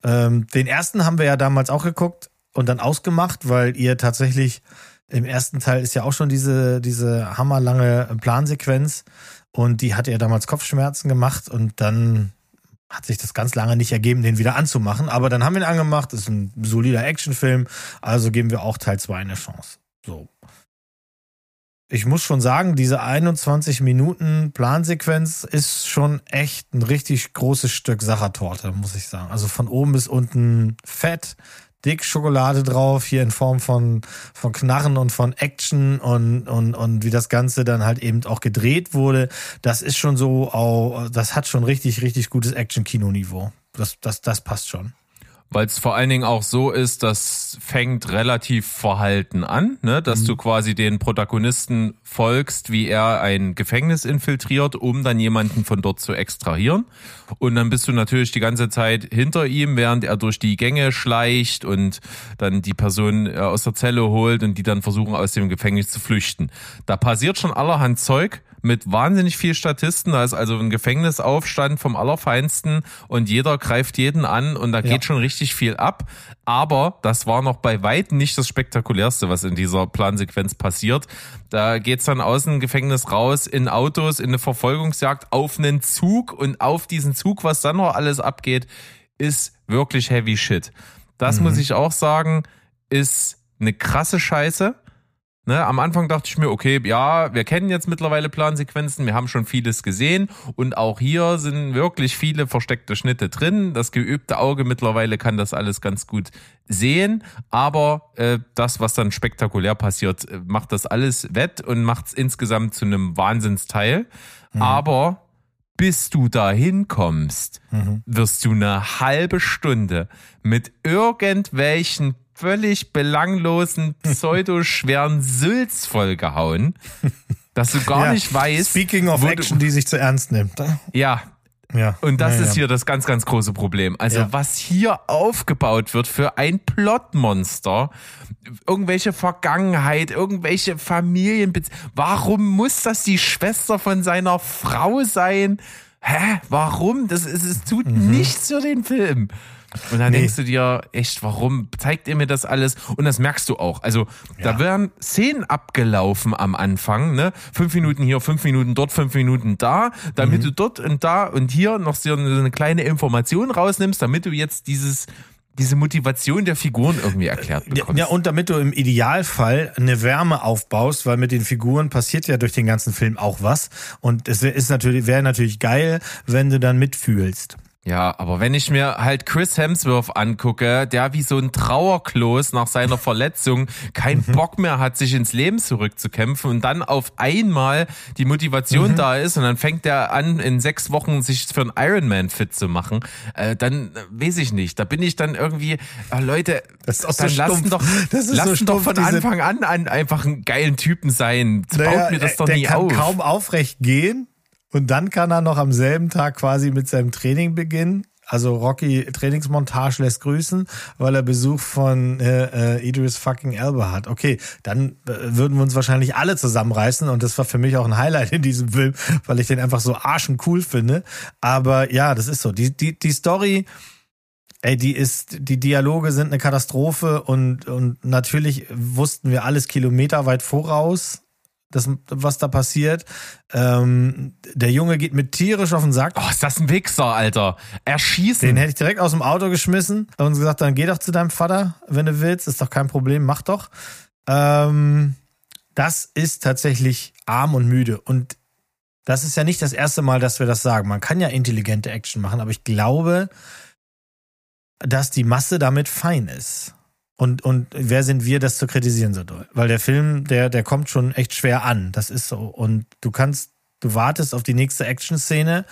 Ähm, den ersten haben wir ja damals auch geguckt und dann ausgemacht, weil ihr tatsächlich im ersten Teil ist ja auch schon diese, diese hammerlange Plansequenz und die hatte ja damals Kopfschmerzen gemacht und dann hat sich das ganz lange nicht ergeben, den wieder anzumachen. Aber dann haben wir ihn angemacht, ist ein solider Actionfilm, also geben wir auch Teil 2 eine Chance. So. Ich muss schon sagen, diese 21 Minuten Plansequenz ist schon echt ein richtig großes Stück Sachertorte, muss ich sagen. Also von oben bis unten fett, dick Schokolade drauf, hier in Form von, von Knarren und von Action und, und, und wie das Ganze dann halt eben auch gedreht wurde. Das ist schon so, auch, das hat schon richtig, richtig gutes Action-Kino-Niveau. Das, das, das passt schon. Weil es vor allen Dingen auch so ist, das fängt relativ verhalten an, ne? dass du quasi den Protagonisten folgst, wie er ein Gefängnis infiltriert, um dann jemanden von dort zu extrahieren. Und dann bist du natürlich die ganze Zeit hinter ihm, während er durch die Gänge schleicht und dann die Person äh, aus der Zelle holt und die dann versuchen, aus dem Gefängnis zu flüchten. Da passiert schon allerhand Zeug mit wahnsinnig viel Statisten. Da ist also ein Gefängnisaufstand vom Allerfeinsten und jeder greift jeden an und da geht schon richtig viel ab. Aber das war noch bei weitem nicht das Spektakulärste, was in dieser Plansequenz passiert. Da geht's dann aus dem Gefängnis raus in Autos, in eine Verfolgungsjagd auf einen Zug und auf diesen Zug, was dann noch alles abgeht, ist wirklich heavy shit. Das muss ich auch sagen, ist eine krasse Scheiße. Ne, am Anfang dachte ich mir, okay, ja, wir kennen jetzt mittlerweile Plansequenzen, wir haben schon vieles gesehen und auch hier sind wirklich viele versteckte Schnitte drin. Das geübte Auge mittlerweile kann das alles ganz gut sehen, aber äh, das, was dann spektakulär passiert, äh, macht das alles wett und macht es insgesamt zu einem Wahnsinnsteil. Aber bis du da hinkommst, wirst du eine halbe Stunde mit irgendwelchen völlig belanglosen, [LAUGHS] pseudoschweren Sülz vollgehauen, dass du gar Ja, nicht weißt. Speaking of du- Action, die sich zu ernst nimmt. Ja. Ja. Und das ja, ist ja. hier das ganz, ganz große Problem. Also was hier aufgebaut wird für ein Plotmonster, irgendwelche Vergangenheit, irgendwelche Familienbeziehungen. Warum muss das die Schwester von seiner Frau sein? Hä? Warum? Das ist, es tut nichts für den Film. Und dann. Nee. denkst du dir, echt, warum zeigt ihr mir das alles? Und das merkst du auch. Also, da Ja. werden Szenen abgelaufen am Anfang, ne? Fünf Minuten hier, fünf Minuten dort, fünf Minuten da, damit Mhm. du dort und da und hier noch so eine, kleine Information rausnimmst, damit du jetzt dieses diese Motivation der Figuren irgendwie erklärt bekommst. ja, und damit du im Idealfall eine Wärme aufbaust, weil mit den Figuren passiert ja durch den ganzen Film auch was. Und es ist natürlich, wäre natürlich geil, wenn du dann mitfühlst. Ja, aber wenn ich mir halt Chris Hemsworth angucke, der wie so ein Trauerklos nach seiner Verletzung keinen Bock mehr hat, sich ins Leben zurückzukämpfen und dann auf einmal die Motivation da ist und dann fängt er an, in sechs Wochen sich für einen Ironman fit zu machen, äh, dann äh, weiß ich nicht. Da bin ich dann irgendwie, ah, Leute, Das ist auch so dann lassen stumpf. doch, [LAUGHS] Das ist so lassen doch stumpf, von Anfang an an einfach einen geilen Typen sein. Baut mir das doch der nie kann auf. kaum aufrecht gehen und dann kann er noch am selben Tag quasi mit seinem Training beginnen. Also Rocky Trainingsmontage lässt grüßen, weil er Besuch von äh, äh, Idris fucking Elba hat. Okay, dann äh, würden wir uns wahrscheinlich alle zusammenreißen und das war für mich auch ein Highlight in diesem Film, weil ich den einfach so arschen cool finde. Aber ja, das ist so. Die, die, die Story, ey, die ist, die Dialoge sind eine Katastrophe und, und natürlich wussten wir alles kilometerweit voraus, das, was da passiert. Ähm, der Junge geht mit tierisch auf den Sack. Oh, ist das ein Wichser, Alter. Erschießen. Den hätte ich direkt aus dem Auto geschmissen und gesagt, dann geh doch zu deinem Vater, wenn du willst, ist doch kein Problem, mach doch. Ähm, das ist tatsächlich arm und müde. Und das ist ja nicht das erste Mal, dass wir das sagen. Man kann ja intelligente Action machen, aber ich glaube, dass die Masse damit fein ist. Und, und wer sind wir, das zu kritisieren so doll? Weil der Film, der, der kommt schon echt schwer an. Das ist so. Und du kannst, du wartest auf die nächste Action-Szene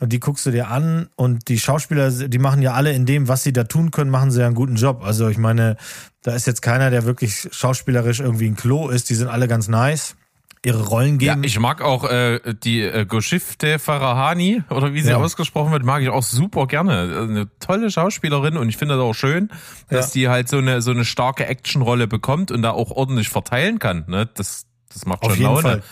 und die guckst du dir an und die Schauspieler, die machen ja alle in dem, was sie da tun können, machen sie ja einen guten Job. Also ich meine, da ist jetzt keiner, der wirklich schauspielerisch irgendwie ein Klo ist. Die sind alle ganz nice. Ihre Rollen Ja, geben. ich mag auch äh, die äh, Goshifte Farahani oder wie sie Ja. ausgesprochen wird, mag ich auch super gerne. Eine tolle Schauspielerin und ich finde das auch schön, dass Ja. die halt so eine so eine starke Actionrolle bekommt und da auch ordentlich verteilen kann. Ne? Das das macht Auf schon jeden Laune. Fall.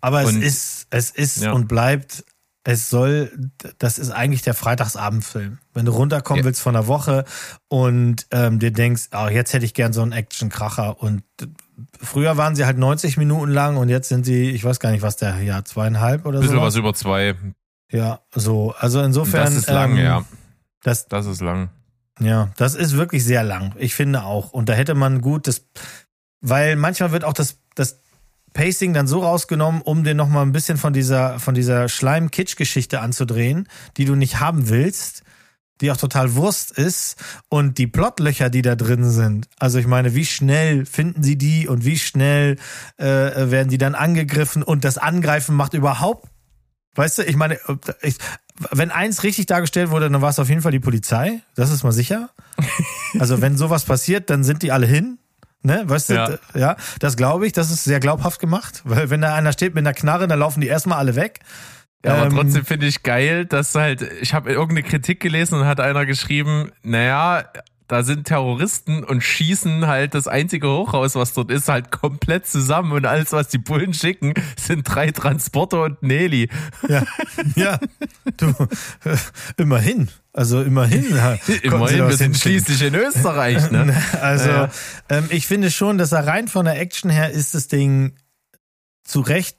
Aber es Und- ist, es ist Ja. und bleibt, es soll, das ist eigentlich der Freitagsabendfilm. Wenn du runterkommen Ja. willst von der Woche und ähm, dir denkst, oh, jetzt hätte ich gern so einen Action-Kracher und früher waren sie halt 90 Minuten lang und jetzt sind sie, ich weiß gar nicht, was der, ja, zweieinhalb oder Ein bisschen so. was über zwei. Ja, so. Also insofern. Das ist lang, ähm, ja. Das, Das ist lang. ja, das ist wirklich sehr lang. Ich finde auch. Und da hätte man gut das, weil manchmal wird auch das, das Pacing dann so rausgenommen, um dir nochmal ein bisschen von dieser, von dieser Schleim-Kitsch-Geschichte anzudrehen, die du nicht haben willst, die auch total Wurst ist und die Plotlöcher, die da drin sind. Also ich meine, wie schnell finden sie die und wie schnell äh, werden die dann angegriffen und das Angreifen macht überhaupt Weißt du, ich meine, ich, wenn eins richtig dargestellt wurde, dann war es auf jeden Fall die Polizei. Das ist mal sicher. [LAUGHS] Also wenn sowas passiert, dann sind die alle hin. Ne, weißt du, Ja. das glaube ich, das ist sehr glaubhaft gemacht, weil wenn da einer steht mit einer Knarre, dann laufen die erstmal alle weg. Ja, aber Ähm, trotzdem finde ich geil, dass halt, ich habe irgendeine Kritik gelesen und hat einer geschrieben, naja, da sind Terroristen und schießen halt das einzige Hochhaus, was dort ist, halt komplett zusammen und alles, was die Bullen schicken, sind drei Transporter und Nelly. Ja, [LAUGHS] ja, du, äh, immerhin, also immerhin. [LAUGHS] Immerhin, wir sind schließlich in Österreich, ne? [LAUGHS] Also, Ja. ähm, ich finde schon, dass er rein von der Action her ist das Ding zu Recht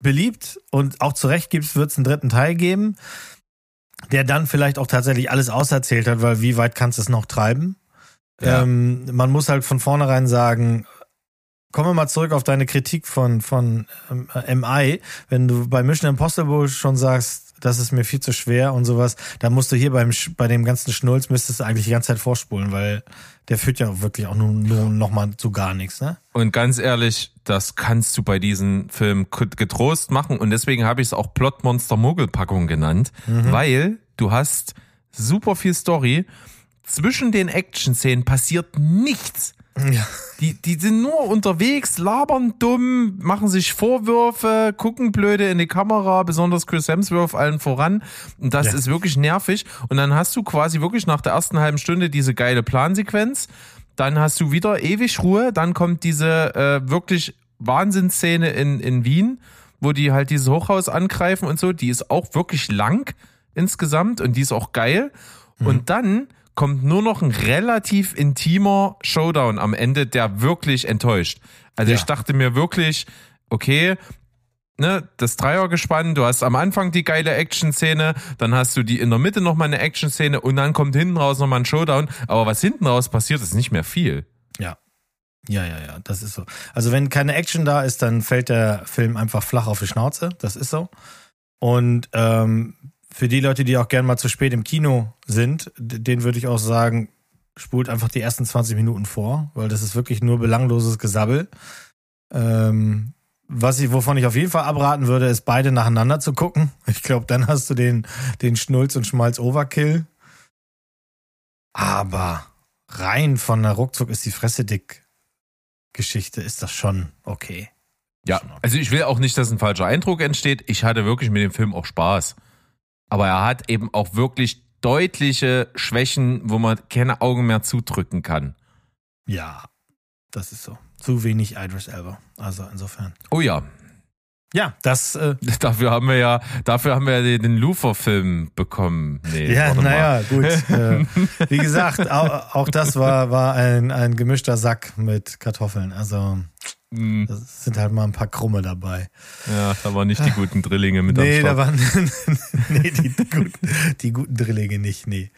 beliebt und auch zu Recht gibt's, wird's einen dritten Teil geben, der dann vielleicht auch tatsächlich alles auserzählt hat, weil wie weit kannst du es noch treiben? Ja. Ähm, man muss halt von vornherein sagen, kommen wir mal zurück auf deine Kritik von, von ähm, MI. Wenn du bei Mission Impossible schon sagst, das ist mir viel zu schwer und sowas, dann musst du hier beim, bei dem ganzen Schnulz müsstest du eigentlich die ganze Zeit vorspulen, weil der führt ja wirklich auch nur, nur noch mal zu gar nichts, ne? Und ganz ehrlich, das kannst du bei diesem Film k- getrost machen. Und deswegen habe ich es auch Plotmonster Mogelpackung genannt, weil du hast super viel Story. Zwischen den Action-Szenen passiert nichts. Ja. Die, die sind nur unterwegs, labern dumm, machen sich Vorwürfe, gucken blöde in die Kamera, besonders Chris Hemsworth allen voran. Und das Ja. ist wirklich nervig. Und dann hast du quasi wirklich nach der ersten halben Stunde diese geile Plansequenz. Dann hast du wieder ewig Ruhe. Dann kommt diese äh, wirklich Wahnsinnsszene in, in Wien, wo die halt dieses Hochhaus angreifen und so. Die ist auch wirklich lang insgesamt und die ist auch geil. Und dann kommt nur noch ein relativ intimer Showdown am Ende, der wirklich enttäuscht. Also Ja. ich dachte mir wirklich, okay, ne, das Dreiergespann, du hast am Anfang die geile Action-Szene, dann hast du die in der Mitte nochmal eine Action-Szene und dann kommt hinten raus nochmal ein Showdown. Aber was hinten raus passiert, ist nicht mehr viel. Ja. Ja, ja, ja, das ist so. Also wenn keine Action da ist, dann fällt der Film einfach flach auf die Schnauze. Das ist so. Und ähm, für die Leute, die auch gern mal zu spät im Kino sind, d- denen würde ich auch sagen, spult einfach die ersten 20 Minuten vor, weil das ist wirklich nur belangloses Gesabbel. Ähm, was ich, wovon ich auf jeden Fall abraten würde, ist beide nacheinander zu gucken. [LAUGHS] Ich glaube, dann hast du den, den Schnulz und Schmalz Overkill. Aber rein von der Ruckzuck ist die Fresse dick Geschichte, ist das schon okay. Ja, also ich will auch nicht, dass ein falscher Eindruck entsteht. Ich hatte wirklich mit dem Film auch Spaß. Aber er hat eben auch wirklich deutliche Schwächen, wo man keine Augen mehr zudrücken kann. Ja, das ist so. Zu wenig Idris Elba. Also insofern. Oh ja, Ja, das, äh, [LAUGHS] dafür haben wir ja, dafür haben wir ja den Luther-Film bekommen. Nee, ja, naja, gut. [LAUGHS] äh, wie gesagt, auch, auch das war, war ein, ein gemischter Sack mit Kartoffeln. Also, Hm, das sind halt mal ein paar Krumme dabei. Ja, da waren nicht die guten Drillinge mit nee, am da Start. waren, [LAUGHS] nee, die, guten, die guten Drillinge nicht, nee.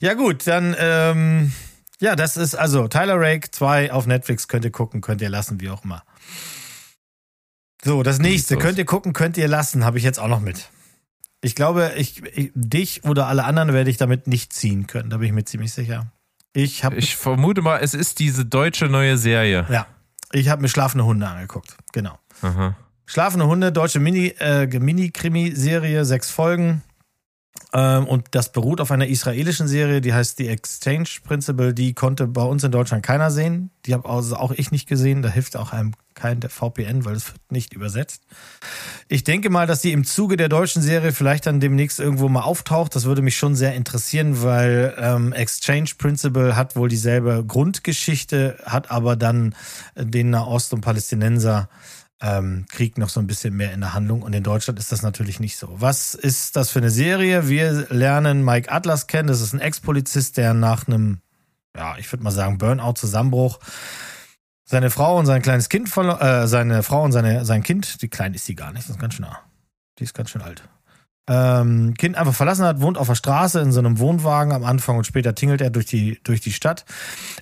Ja, gut, dann, ähm, ja, das ist also Tyler Rake 2 auf Netflix könnt ihr gucken, könnt ihr lassen, wie auch immer. So, das nächste, könnt ihr gucken, könnt ihr lassen, habe ich jetzt auch noch mit. Ich glaube, ich, ich, dich oder alle anderen werde ich damit nicht ziehen können, da bin ich mir ziemlich sicher. Ich habe Ich vermute mal, es ist diese deutsche neue Serie. ja, ich habe mir schlafende Hunde angeguckt, genau. Aha. Schlafende Hunde, deutsche Mini, äh, Mini-Krimi-Serie, sechs Folgen. Ähm, und das beruht auf einer israelischen Serie, die heißt The Exchange Principle. Die konnte bei uns in Deutschland keiner sehen. Die habe also auch ich nicht gesehen. Da hilft auch einem kein VPN, weil es wird nicht übersetzt. Ich denke mal, dass die im Zuge der deutschen Serie vielleicht dann demnächst irgendwo mal auftaucht. Das würde mich schon sehr interessieren, weil ähm, Exchange Principle hat wohl dieselbe Grundgeschichte, hat aber dann den Nahost- und Palästinenser ähm, Krieg noch so ein bisschen mehr in der Handlung. Und in Deutschland ist das natürlich nicht so. Was ist das für eine Serie? Wir lernen Mike Atlas kennen. Das ist ein Ex-Polizist, der nach einem, ja, ich würde mal sagen, Burnout-Zusammenbruch seine Frau und sein kleines Kind verloren, äh, seine Frau und seine, sein Kind, die klein ist sie gar nicht, das ist ganz schön, nah. die ist ganz schön alt. Ähm, kind einfach verlassen hat, wohnt auf der Straße in so einem Wohnwagen am Anfang und später tingelt er durch die, durch die Stadt.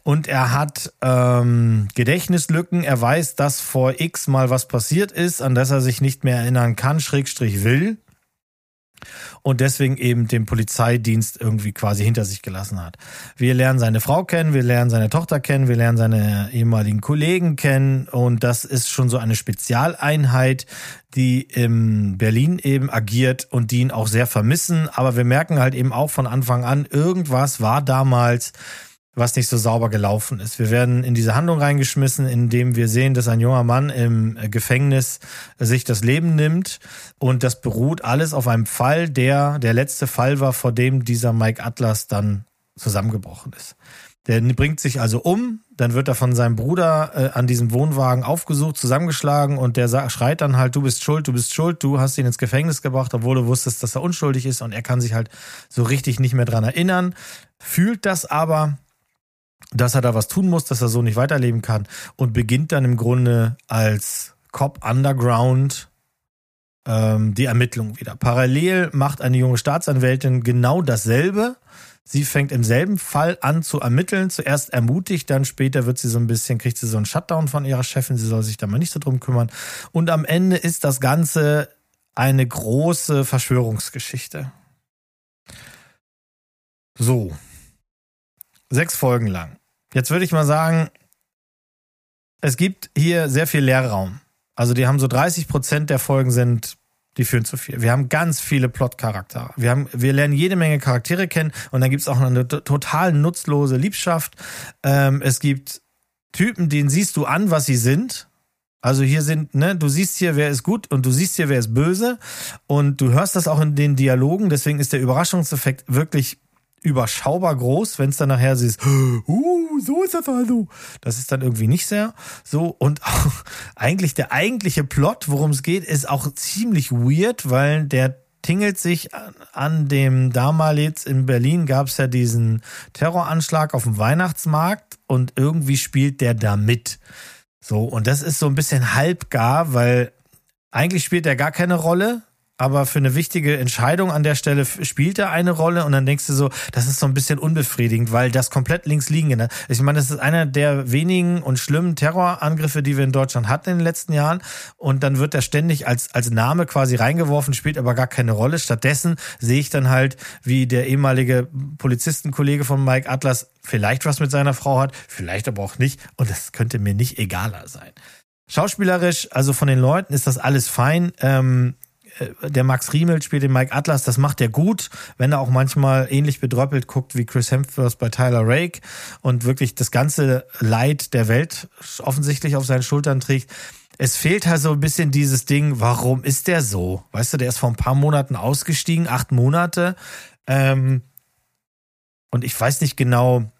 Und er hat ähm, Gedächtnislücken. Er weiß, dass vor X mal was passiert ist, an das er sich nicht mehr erinnern kann, Schrägstrich will. Und deswegen eben den Polizeidienst irgendwie quasi hinter sich gelassen hat. Wir lernen seine Frau kennen, wir lernen seine Tochter kennen, wir lernen seine ehemaligen Kollegen kennen. Und das ist schon so eine Spezialeinheit, die in Berlin eben agiert und die ihn auch sehr vermissen. Aber wir merken halt eben auch von Anfang an, irgendwas war damals was nicht so sauber gelaufen ist. Wir werden in diese Handlung reingeschmissen, indem wir sehen, dass ein junger Mann im Gefängnis sich das Leben nimmt und das beruht alles auf einem Fall, der der letzte Fall war, vor dem dieser Mike Atlas dann zusammengebrochen ist. Der bringt sich also um, dann wird er von seinem Bruder äh, an diesem Wohnwagen aufgesucht, zusammengeschlagen und der schreit dann halt, du bist schuld, du bist schuld, du hast ihn ins Gefängnis gebracht, obwohl du wusstest, dass er unschuldig ist und er kann sich halt so richtig nicht mehr dran erinnern, fühlt das aber, dass er da was tun muss, dass er so nicht weiterleben kann und beginnt dann im Grunde als Cop Underground ähm, die Ermittlung wieder. Parallel macht eine junge Staatsanwältin genau dasselbe. Sie fängt im selben Fall an zu ermitteln. Zuerst ermutigt, dann später wird sie so ein bisschen, kriegt sie so einen Shutdown von ihrer Chefin. Sie soll sich da mal nicht so drum kümmern. Und am Ende ist das Ganze eine große Verschwörungsgeschichte. So. Sechs Folgen lang. Jetzt würde ich mal sagen, es gibt hier sehr viel Leerraum. Also die haben so 30 Prozent der Folgen sind, die führen zu viel. Wir haben ganz viele Plot-Charaktere. Wir, haben, wir lernen jede Menge Charaktere kennen und dann gibt es auch eine total nutzlose Liebschaft. Ähm, es gibt Typen, denen siehst du an, was sie sind. Also hier sind, ne, du siehst hier, wer ist gut und du siehst hier, wer ist böse. Und du hörst das auch in den Dialogen. Deswegen ist der Überraschungseffekt wirklich überschaubar groß, wenn es dann nachher siehst, [GASPS] uh, so ist das also. Das ist dann irgendwie nicht sehr so. Und auch [LAUGHS] eigentlich der eigentliche Plot, worum es geht, ist auch ziemlich weird, weil der tingelt sich an, an dem damals in Berlin gab es ja diesen Terroranschlag auf dem Weihnachtsmarkt und irgendwie spielt der da mit. So, und das ist so ein bisschen halbgar, weil eigentlich spielt er gar keine Rolle, aber für eine wichtige Entscheidung an der Stelle spielt er eine Rolle und dann denkst du so, das ist so ein bisschen unbefriedigend, weil das komplett links liegen. Ne? Ich meine, das ist einer der wenigen und schlimmen Terrorangriffe, die wir in Deutschland hatten in den letzten Jahren und dann wird er ständig als, als Name quasi reingeworfen, spielt aber gar keine Rolle. Stattdessen sehe ich dann halt, wie der ehemalige Polizistenkollege von Mike Atlas vielleicht was mit seiner Frau hat, vielleicht aber auch nicht und das könnte mir nicht egaler sein. Schauspielerisch, also von den Leuten ist das alles fein. Ähm, äh, der Max Riemel spielt den Mike Atlas, das macht er gut, wenn er auch manchmal ähnlich bedröppelt guckt wie Chris Hemsworth bei Tyler Rake und wirklich das ganze Leid der Welt offensichtlich auf seinen Schultern trägt. Es fehlt halt so ein bisschen dieses Ding, warum ist der so? Weißt du, der ist vor ein paar Monaten ausgestiegen, acht Monate. Ähm, und ich weiß nicht genau,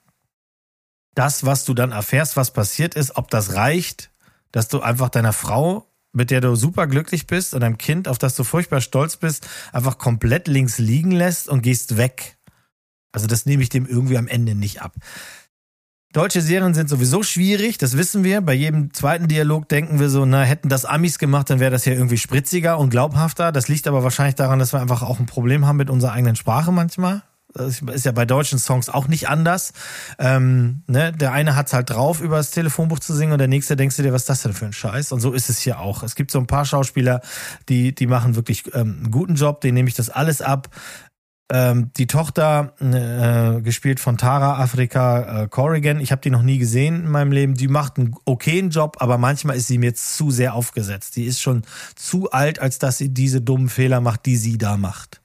das, was du dann erfährst, was passiert ist, ob das reicht, dass du einfach deiner Frau, mit der du super glücklich bist und deinem Kind, auf das du furchtbar stolz bist, einfach komplett links liegen lässt und gehst weg. Also das nehme ich dem irgendwie am Ende nicht ab. Deutsche Serien sind sowieso schwierig, das wissen wir. Bei jedem zweiten Dialog denken wir so, na, hätten das Amis gemacht, dann wäre das ja irgendwie spritziger und glaubhafter. Das liegt aber wahrscheinlich daran, dass wir einfach auch ein Problem haben mit unserer eigenen Sprache manchmal. Das ist ja bei deutschen Songs auch nicht anders. Ähm, ne? Der eine hat's halt drauf, über das Telefonbuch zu singen und der nächste denkst du dir, was ist das denn für ein Scheiß? Und so ist es hier auch. Es gibt so ein paar Schauspieler, die, die machen wirklich ähm, einen guten Job, denen nehme ich das alles ab. Ähm, die Tochter, äh, gespielt von Tara Afrika äh, Corrigan, ich habe die noch nie gesehen in meinem Leben, die macht einen okayen Job, aber manchmal ist sie mir zu sehr aufgesetzt. Die ist schon zu alt, als dass sie diese dummen Fehler macht, die sie da macht.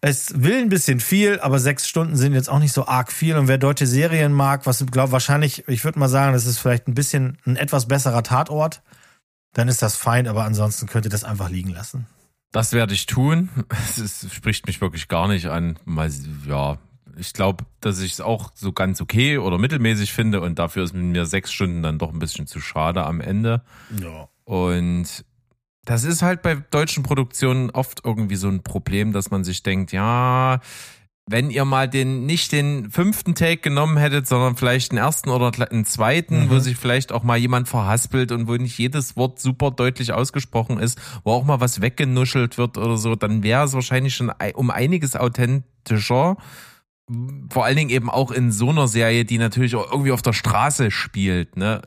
Es will ein bisschen viel, aber sechs Stunden sind jetzt auch nicht so arg viel. Und wer deutsche Serien mag, was glaube wahrscheinlich, ich würde mal sagen, das ist vielleicht ein bisschen ein etwas besserer Tatort, dann ist das fein, aber ansonsten könnt ihr das einfach liegen lassen. Das werde ich tun. Es ist, spricht mich wirklich gar nicht an. Mal, ja, ich glaube, dass ich es auch so ganz okay oder mittelmäßig finde und dafür ist mir sechs Stunden dann doch ein bisschen zu schade am Ende. Ja. Und das ist halt bei deutschen Produktionen oft irgendwie so ein Problem, dass man sich denkt, ja, wenn ihr mal den nicht den fünften Take genommen hättet, sondern vielleicht den ersten oder einen zweiten, Mhm. wo sich vielleicht auch mal jemand verhaspelt und wo nicht jedes Wort super deutlich ausgesprochen ist, wo auch mal was weggenuschelt wird oder so, dann wäre es wahrscheinlich schon um einiges authentischer. Vor allen Dingen eben auch in so einer Serie, die natürlich auch irgendwie auf der Straße spielt, ne?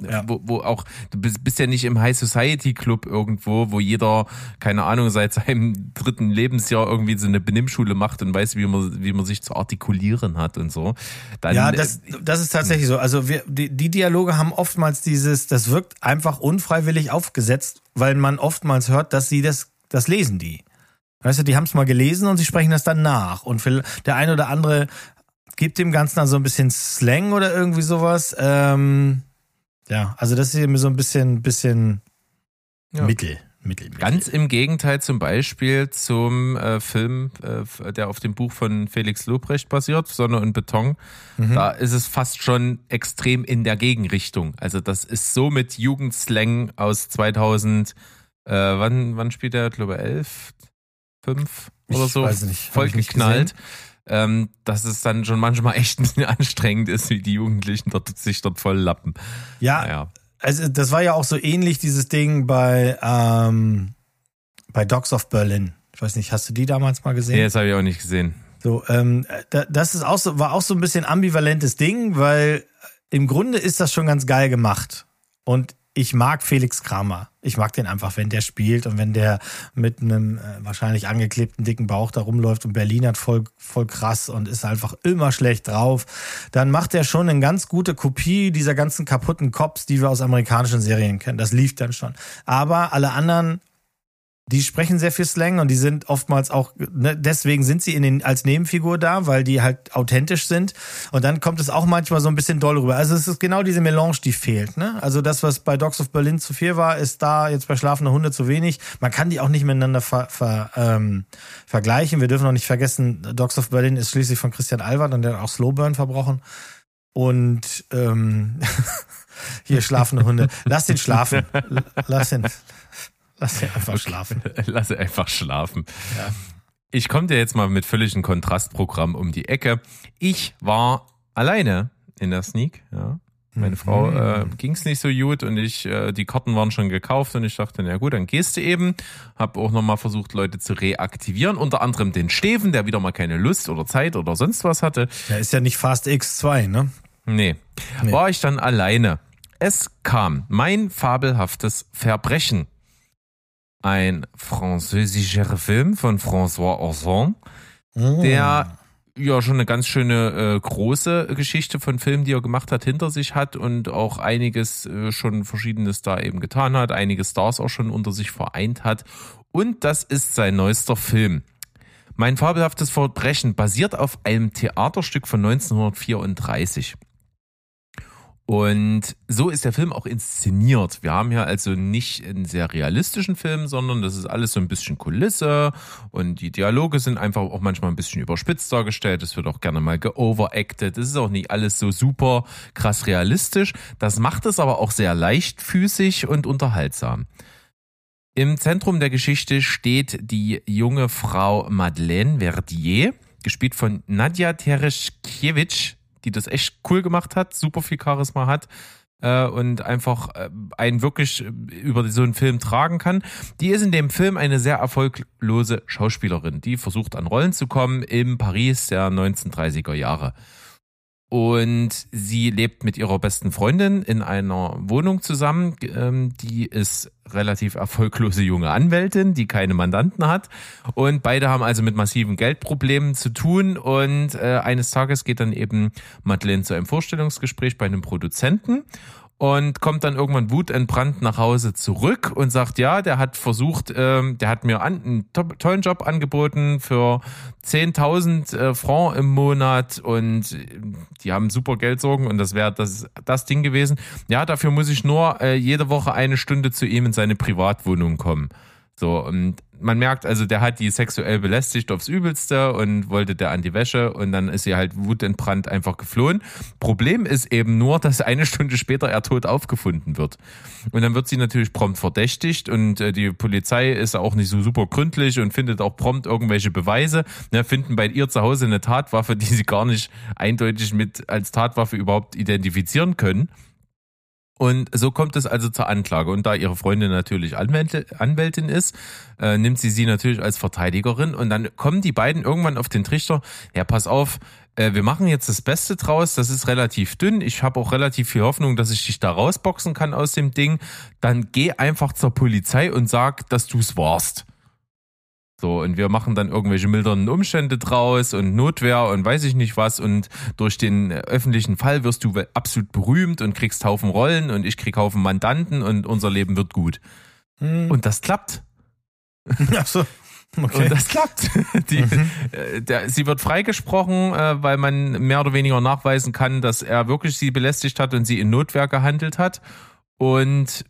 Ja. Wo, wo auch, du bist, bist ja nicht im High Society Club irgendwo, wo jeder, keine Ahnung, seit seinem dritten Lebensjahr irgendwie so eine Benimmschule macht und weiß, wie man, wie man sich zu artikulieren hat und so. Dann, Ja, das, das ist tatsächlich so. Also wir, die, die Dialoge haben oftmals dieses, das wirkt einfach unfreiwillig aufgesetzt, weil man oftmals hört, dass sie das, das lesen die. Weißt du, die haben es mal gelesen und sie sprechen das dann nach. Und für, der eine oder andere gibt dem Ganzen dann so ein bisschen Slang oder irgendwie sowas. Ähm, ja, also das ist mir so ein bisschen, bisschen Ja. Mittel. Mittel, Mittel. Ganz im Gegenteil zum Beispiel zum äh, Film, äh, der auf dem Buch von Felix Lobrecht basiert, Sonne und Beton. Mhm. Da ist es fast schon extrem in der Gegenrichtung. Also das ist so mit Jugendslang aus 2000, äh, wann, wann spielt der, glaube ich, 11, 5 oder Ich so, nicht, voll geknallt. Ähm, dass es dann schon manchmal echt [LAUGHS] ein bisschen anstrengend ist, wie die Jugendlichen dort, sich dort voll lappen. Ja, Naja. also das war ja auch so ähnlich, dieses Ding bei, ähm, bei Dogs of Berlin. Ich weiß nicht, hast du die damals mal gesehen? Nee, das habe ich auch nicht gesehen. So, ähm, da, das ist auch so, war auch so ein bisschen ambivalentes Ding, weil im Grunde ist das schon ganz geil gemacht. Und ich mag Felix Kramer. Ich mag den einfach, wenn der spielt und wenn der mit einem äh, wahrscheinlich angeklebten dicken Bauch da rumläuft und Berlin hat voll, voll krass und ist einfach immer schlecht drauf, dann macht er schon eine ganz gute Kopie dieser ganzen kaputten Cops, die wir aus amerikanischen Serien kennen. Das lief dann schon. Aber alle anderen die sprechen sehr viel Slang und die sind oftmals auch, ne, deswegen sind sie in den, als Nebenfigur da, weil die halt authentisch sind. Und dann kommt es auch manchmal so ein bisschen doll rüber. Also es ist genau diese Melange, die fehlt. Ne? Also das, was bei Dogs of Berlin zu viel war, ist da jetzt bei Schlafende Hunde zu wenig. Man kann die auch nicht miteinander ver, ver, ähm, vergleichen. Wir dürfen auch nicht vergessen, Dogs of Berlin ist schließlich von Christian Albert und der hat auch Slowburn verbrochen. Und ähm, [LAUGHS] hier schlafende Hunde. Lass den schlafen. Lass ihn. Lass ihn einfach schlafen. [LAUGHS] Lass sie einfach schlafen. Ja. Ich komme dir jetzt mal mit völligem Kontrastprogramm um die Ecke. Ich war alleine in der Sneak, ja. Meine Frau äh, ging's nicht so gut und ich, äh, die Karten waren schon gekauft und ich dachte, na gut, dann gehst du eben. Hab auch nochmal versucht, Leute zu reaktivieren, unter anderem den Steven, der wieder mal keine Lust oder Zeit oder sonst was hatte. Der ist ja nicht Fast X2, ne? Nee. Nee. War ich dann alleine. Es kam mein fabelhaftes Verbrechen. Ein französischer Film von François Ozon, der ja schon eine ganz schöne äh, große Geschichte von Filmen, die er gemacht hat, hinter sich hat und auch einiges äh, schon verschiedenes da eben getan hat, einige Stars auch schon unter sich vereint hat. Und das ist sein neuester Film. Mein fabelhaftes Verbrechen basiert auf einem Theaterstück von 1934. Und so ist der Film auch inszeniert. Wir haben hier also nicht einen sehr realistischen Film, sondern das ist alles so ein bisschen Kulisse und die Dialoge sind einfach auch manchmal ein bisschen überspitzt dargestellt. Es wird auch gerne mal geoveracted. Es ist auch nicht alles so super krass realistisch. Das macht es aber auch sehr leichtfüßig und unterhaltsam. Im Zentrum der Geschichte steht die junge Frau Madeleine Verdier, gespielt von Nadja Tereschkiewicz, die das echt cool gemacht hat, super viel Charisma hat äh, und einfach äh, einen wirklich äh, über so einen Film tragen kann. Die ist in dem Film eine sehr erfolglose Schauspielerin, die versucht an Rollen zu kommen im Paris der 1930er Jahre. Und sie lebt mit ihrer besten Freundin in einer Wohnung zusammen. Ähm, Die ist relativ erfolglose junge Anwältin, die keine Mandanten hat. Und beide haben also mit massiven Geldproblemen zu tun. Und äh, eines Tages geht dann eben Madeleine zu einem Vorstellungsgespräch bei einem Produzenten und kommt dann irgendwann wutentbrannt nach Hause zurück und sagt, ja, der hat versucht, ähm, der hat mir an, einen to tollen Job angeboten für 10.000 äh, Francs im Monat und äh, die haben super Geldsorgen und das wäre das, das Ding gewesen. Ja, dafür muss ich nur äh, jede Woche eine Stunde zu ihm in seine Privatwohnung kommen. So, und man merkt also, der hat die sexuell belästigt aufs Übelste und wollte der an die Wäsche und dann ist sie halt wutentbrannt einfach geflohen. Problem ist eben nur, [LAUGHS] dass eine Stunde später er tot aufgefunden wird. Und dann wird sie natürlich prompt verdächtigt und äh, die Polizei ist auch nicht so super gründlich und findet auch prompt irgendwelche Beweise. Ne, finden bei ihr zu Hause eine Tatwaffe, die sie gar nicht eindeutig mit als Tatwaffe überhaupt identifizieren können. Und so kommt es also zur Anklage. Und da ihre Freundin natürlich Anwältin ist, äh, nimmt sie sie natürlich als Verteidigerin. Und dann kommen die beiden irgendwann auf den Trichter, ja, pass auf, äh, wir machen jetzt das Beste draus, das ist relativ dünn. Ich habe auch relativ viel Hoffnung, dass ich dich da rausboxen kann aus dem Ding. Dann geh einfach zur Polizei und sag, dass du's warst. So, und wir machen dann irgendwelche mildernden Umstände draus und Notwehr und weiß ich nicht was. Und durch den öffentlichen Fall wirst du absolut berühmt und kriegst Haufen Rollen und ich krieg Haufen Mandanten und unser Leben wird gut. Hm. Und das klappt. Ach so. Okay. Und das klappt. [LAUGHS] Die, äh, der, sie wird freigesprochen, äh, weil man mehr oder weniger nachweisen kann, dass er wirklich sie belästigt hat und sie in Notwehr gehandelt hat. Und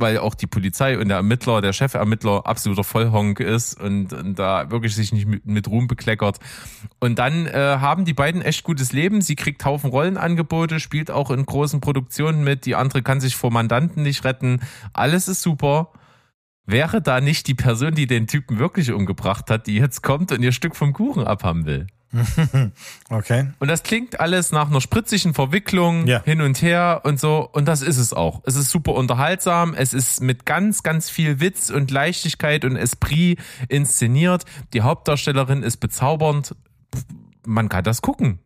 weil auch die Polizei und der Ermittler, der Chefermittler absoluter Vollhonk ist und, und da wirklich sich nicht mit, mit Ruhm bekleckert. Und dann äh, haben die beiden echt gutes Leben. Sie kriegt Haufen Rollenangebote, spielt auch in großen Produktionen mit. Die andere kann sich vor Mandanten nicht retten. Alles ist super. Wäre da nicht die Person, die den Typen wirklich umgebracht hat, die jetzt kommt und ihr Stück vom Kuchen abhaben will? [LAUGHS] Okay. Und das klingt alles nach einer spritzigen Verwicklung Ja. hin und her und so. Und das ist es auch. Es ist super unterhaltsam. Es ist mit ganz, ganz viel Witz und Leichtigkeit und Esprit inszeniert. Die Hauptdarstellerin ist bezaubernd. Man kann das gucken.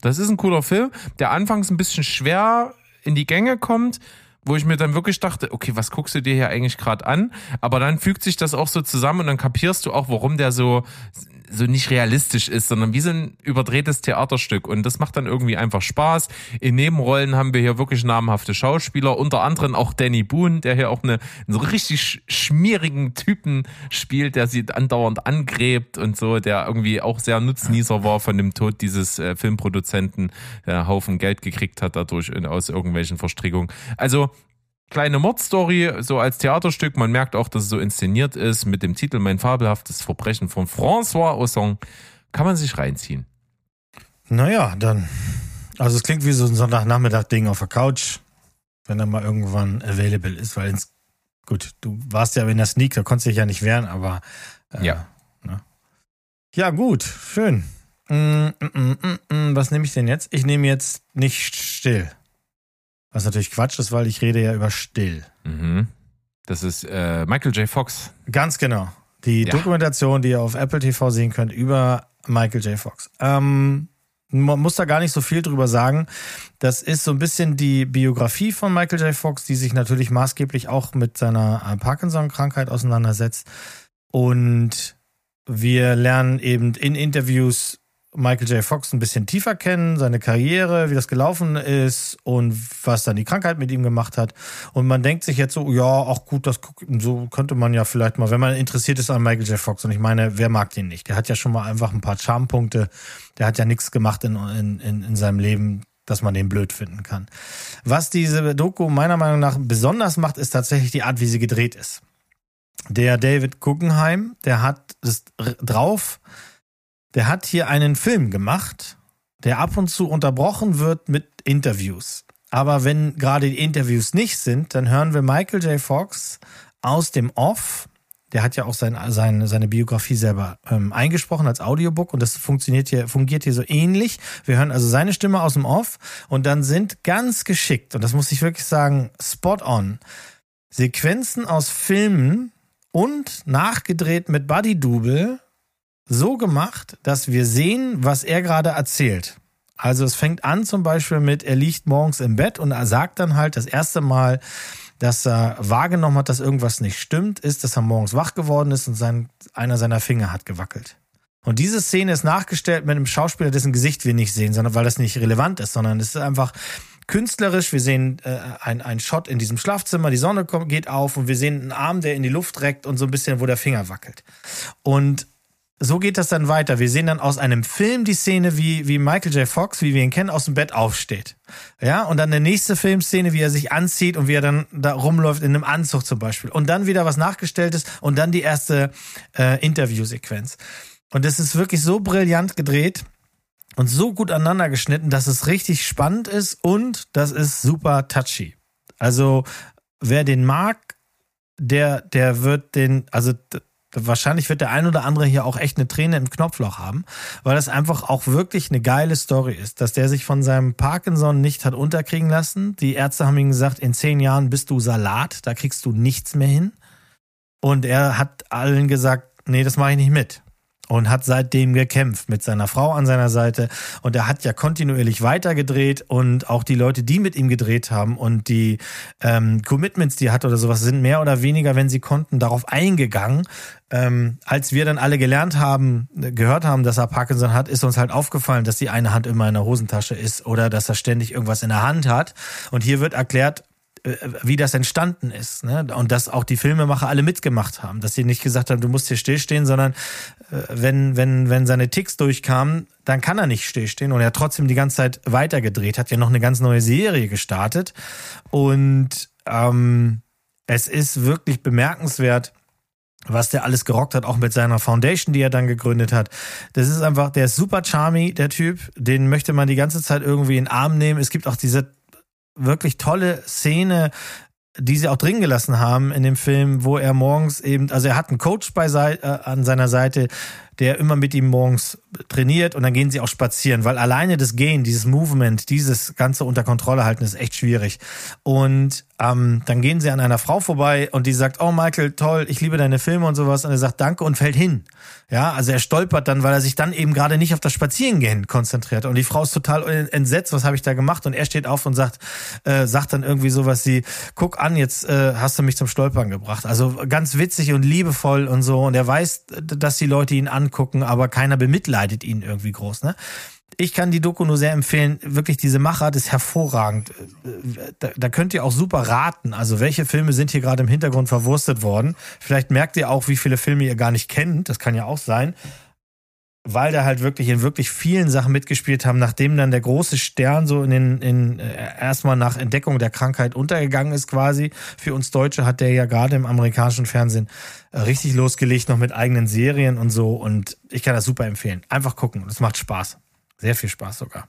Das ist ein cooler Film, der anfangs ein bisschen schwer in die Gänge kommt, wo ich mir dann wirklich dachte, okay, was guckst du dir hier eigentlich gerade an? Aber dann fügt sich das auch so zusammen und dann kapierst du auch, warum der so so nicht realistisch ist, sondern wie so ein überdrehtes Theaterstück. Und das macht dann irgendwie einfach Spaß. In Nebenrollen haben wir hier wirklich namhafte Schauspieler, unter anderem auch Danny Boone, der hier auch eine, einen so richtig sch- schmierigen Typen spielt, der sie andauernd angräbt und so, der irgendwie auch sehr Nutznießer war von dem Tod dieses äh, Filmproduzenten, der Haufen Geld gekriegt hat dadurch in, aus irgendwelchen Verstrickungen. Also kleine Mordstory, so als Theaterstück. Man merkt auch, dass es so inszeniert ist mit dem Titel Mein fabelhaftes Verbrechen von François Ozon. Kann man sich reinziehen. Naja, dann. Also es klingt wie so ein Sonntagnachmittag-Ding auf der Couch, wenn er mal irgendwann available ist, weil ins, gut, du warst ja in der Sneak, da konntest du dich ja nicht wehren, aber äh, Ja. Ne? Ja, gut, schön. Mm, mm, mm, mm, mm, was nehme ich denn jetzt? Ich nehme jetzt nicht still. Was natürlich Quatsch ist, weil ich rede ja über Still. Mhm. Das ist äh, Michael J. Fox. Ganz genau. Die Ja. Dokumentation, die ihr auf Apple TV sehen könnt, über Michael J. Fox. Ähm, man muss da gar nicht so viel drüber sagen. Das ist so ein bisschen die Biografie von Michael J. Fox, die sich natürlich maßgeblich auch mit seiner äh, Parkinson-Krankheit auseinandersetzt. Und wir lernen eben in Interviews Michael J. Fox ein bisschen tiefer kennen, seine Karriere, wie das gelaufen ist und was dann die Krankheit mit ihm gemacht hat. Und man denkt sich jetzt so, ja, auch gut, das so könnte man ja vielleicht mal, wenn man interessiert ist an Michael J. Fox. Und ich meine, wer mag den nicht? Der hat ja schon mal einfach ein paar Charmpunkte. Der hat ja nichts gemacht in, in, in, in seinem Leben, dass man den blöd finden kann. Was diese Doku meiner Meinung nach besonders macht, ist tatsächlich die Art, wie sie gedreht ist. Der David Guggenheim, der hat es drauf, der hat hier einen Film gemacht, der ab und zu unterbrochen wird mit Interviews. Aber wenn gerade die Interviews nicht sind, dann hören wir Michael J. Fox aus dem Off. Der hat ja auch sein, sein, seine Biografie selber ähm, eingesprochen als Audiobook und das funktioniert hier, fungiert hier so ähnlich. Wir hören also seine Stimme aus dem Off und dann sind ganz geschickt, und das muss ich wirklich sagen, spot on, Sequenzen aus Filmen und nachgedreht mit Buddy Double so gemacht, dass wir sehen, was er gerade erzählt. Also es fängt an zum Beispiel mit, er liegt morgens im Bett und er sagt dann halt das erste Mal, dass er wahrgenommen hat, dass irgendwas nicht stimmt, ist, dass er morgens wach geworden ist und sein, einer seiner Finger hat gewackelt. Und diese Szene ist nachgestellt mit einem Schauspieler, dessen Gesicht wir nicht sehen, sondern weil das nicht relevant ist, sondern es ist einfach künstlerisch. Wir sehen äh, ein, ein Shot in diesem Schlafzimmer, die Sonne kommt, geht auf und wir sehen einen Arm, der in die Luft reckt und so ein bisschen, wo der Finger wackelt. Und so geht das dann weiter. Wir sehen dann aus einem Film die Szene, wie, wie Michael J. Fox, wie wir ihn kennen, aus dem Bett aufsteht. Ja, und dann eine nächste Filmszene, wie er sich anzieht und wie er dann da rumläuft in einem Anzug zum Beispiel. Und dann wieder was nachgestelltes und dann die erste äh, Interviewsequenz. Und das ist wirklich so brillant gedreht und so gut aneinander geschnitten, dass es richtig spannend ist und das ist super touchy. Also, wer den mag, der, der wird den, also wahrscheinlich wird der ein oder andere hier auch echt eine Träne im Knopfloch haben, weil das einfach auch wirklich eine geile Story ist, dass der sich von seinem Parkinson nicht hat unterkriegen lassen. Die Ärzte haben ihm gesagt, in zehn Jahren bist du Salat, da kriegst du nichts mehr hin. Und er hat allen gesagt, nee, das mache ich nicht mit. Und hat seitdem gekämpft mit seiner Frau an seiner Seite. Und er hat ja kontinuierlich weitergedreht und auch die Leute, die mit ihm gedreht haben und die ähm, Commitments, die er hat oder sowas, sind mehr oder weniger, wenn sie konnten, darauf eingegangen. Ähm, als wir dann alle gelernt haben, gehört haben, dass er Parkinson hat, ist uns halt aufgefallen, dass die eine Hand immer in der Hosentasche ist oder dass er ständig irgendwas in der Hand hat. Und hier wird erklärt, wie das entstanden ist. Ne? Und dass auch die Filmemacher alle mitgemacht haben. Dass sie nicht gesagt haben, du musst hier stillstehen, sondern äh, wenn, wenn, wenn seine Ticks durchkamen, dann kann er nicht stillstehen. Und er hat trotzdem die ganze Zeit weitergedreht, hat ja noch eine ganz neue Serie gestartet. Und ähm, es ist wirklich bemerkenswert, was der alles gerockt hat, auch mit seiner Foundation, die er dann gegründet hat. Das ist einfach, der ist super charmy, der Typ. Den möchte man die ganze Zeit irgendwie in den Arm nehmen. Es gibt auch diese wirklich tolle Szene, die sie auch drin gelassen haben in dem Film, wo er morgens eben, also er hat einen Coach bei äh, an seiner Seite, der immer mit ihm morgens trainiert und dann gehen sie auch spazieren, weil alleine das Gehen, dieses Movement, dieses Ganze unter Kontrolle halten, ist echt schwierig. Und ähm, dann gehen sie an einer Frau vorbei und die sagt, oh Michael, toll, ich liebe deine Filme und sowas. Und er sagt Danke und fällt hin. Ja, also er stolpert dann, weil er sich dann eben gerade nicht auf das Spazierengehen konzentriert. Und die Frau ist total entsetzt, was habe ich da gemacht? Und er steht auf und sagt, äh, sagt dann irgendwie sowas wie, guck an, jetzt äh, hast du mich zum Stolpern gebracht. Also ganz witzig und liebevoll und so. Und er weiß, dass die Leute ihn angucken, aber keiner bemitleidet ihn irgendwie groß. Ne? Ich kann die Doku nur sehr empfehlen. Wirklich, diese Machart ist hervorragend. Da, da könnt ihr auch super raten. Also, welche Filme sind hier gerade im Hintergrund verwurstet worden? Vielleicht merkt ihr auch, wie viele Filme ihr gar nicht kennt. Das kann ja auch sein. Weil da halt wirklich in wirklich vielen Sachen mitgespielt haben, nachdem dann der große Stern so in den, in, äh, erstmal nach Entdeckung der Krankheit untergegangen ist quasi. Für uns Deutsche hat der ja gerade im amerikanischen Fernsehen äh, richtig losgelegt, noch mit eigenen Serien und so. Und ich kann das super empfehlen. Einfach gucken. Das macht Spaß. Sehr viel Spaß sogar.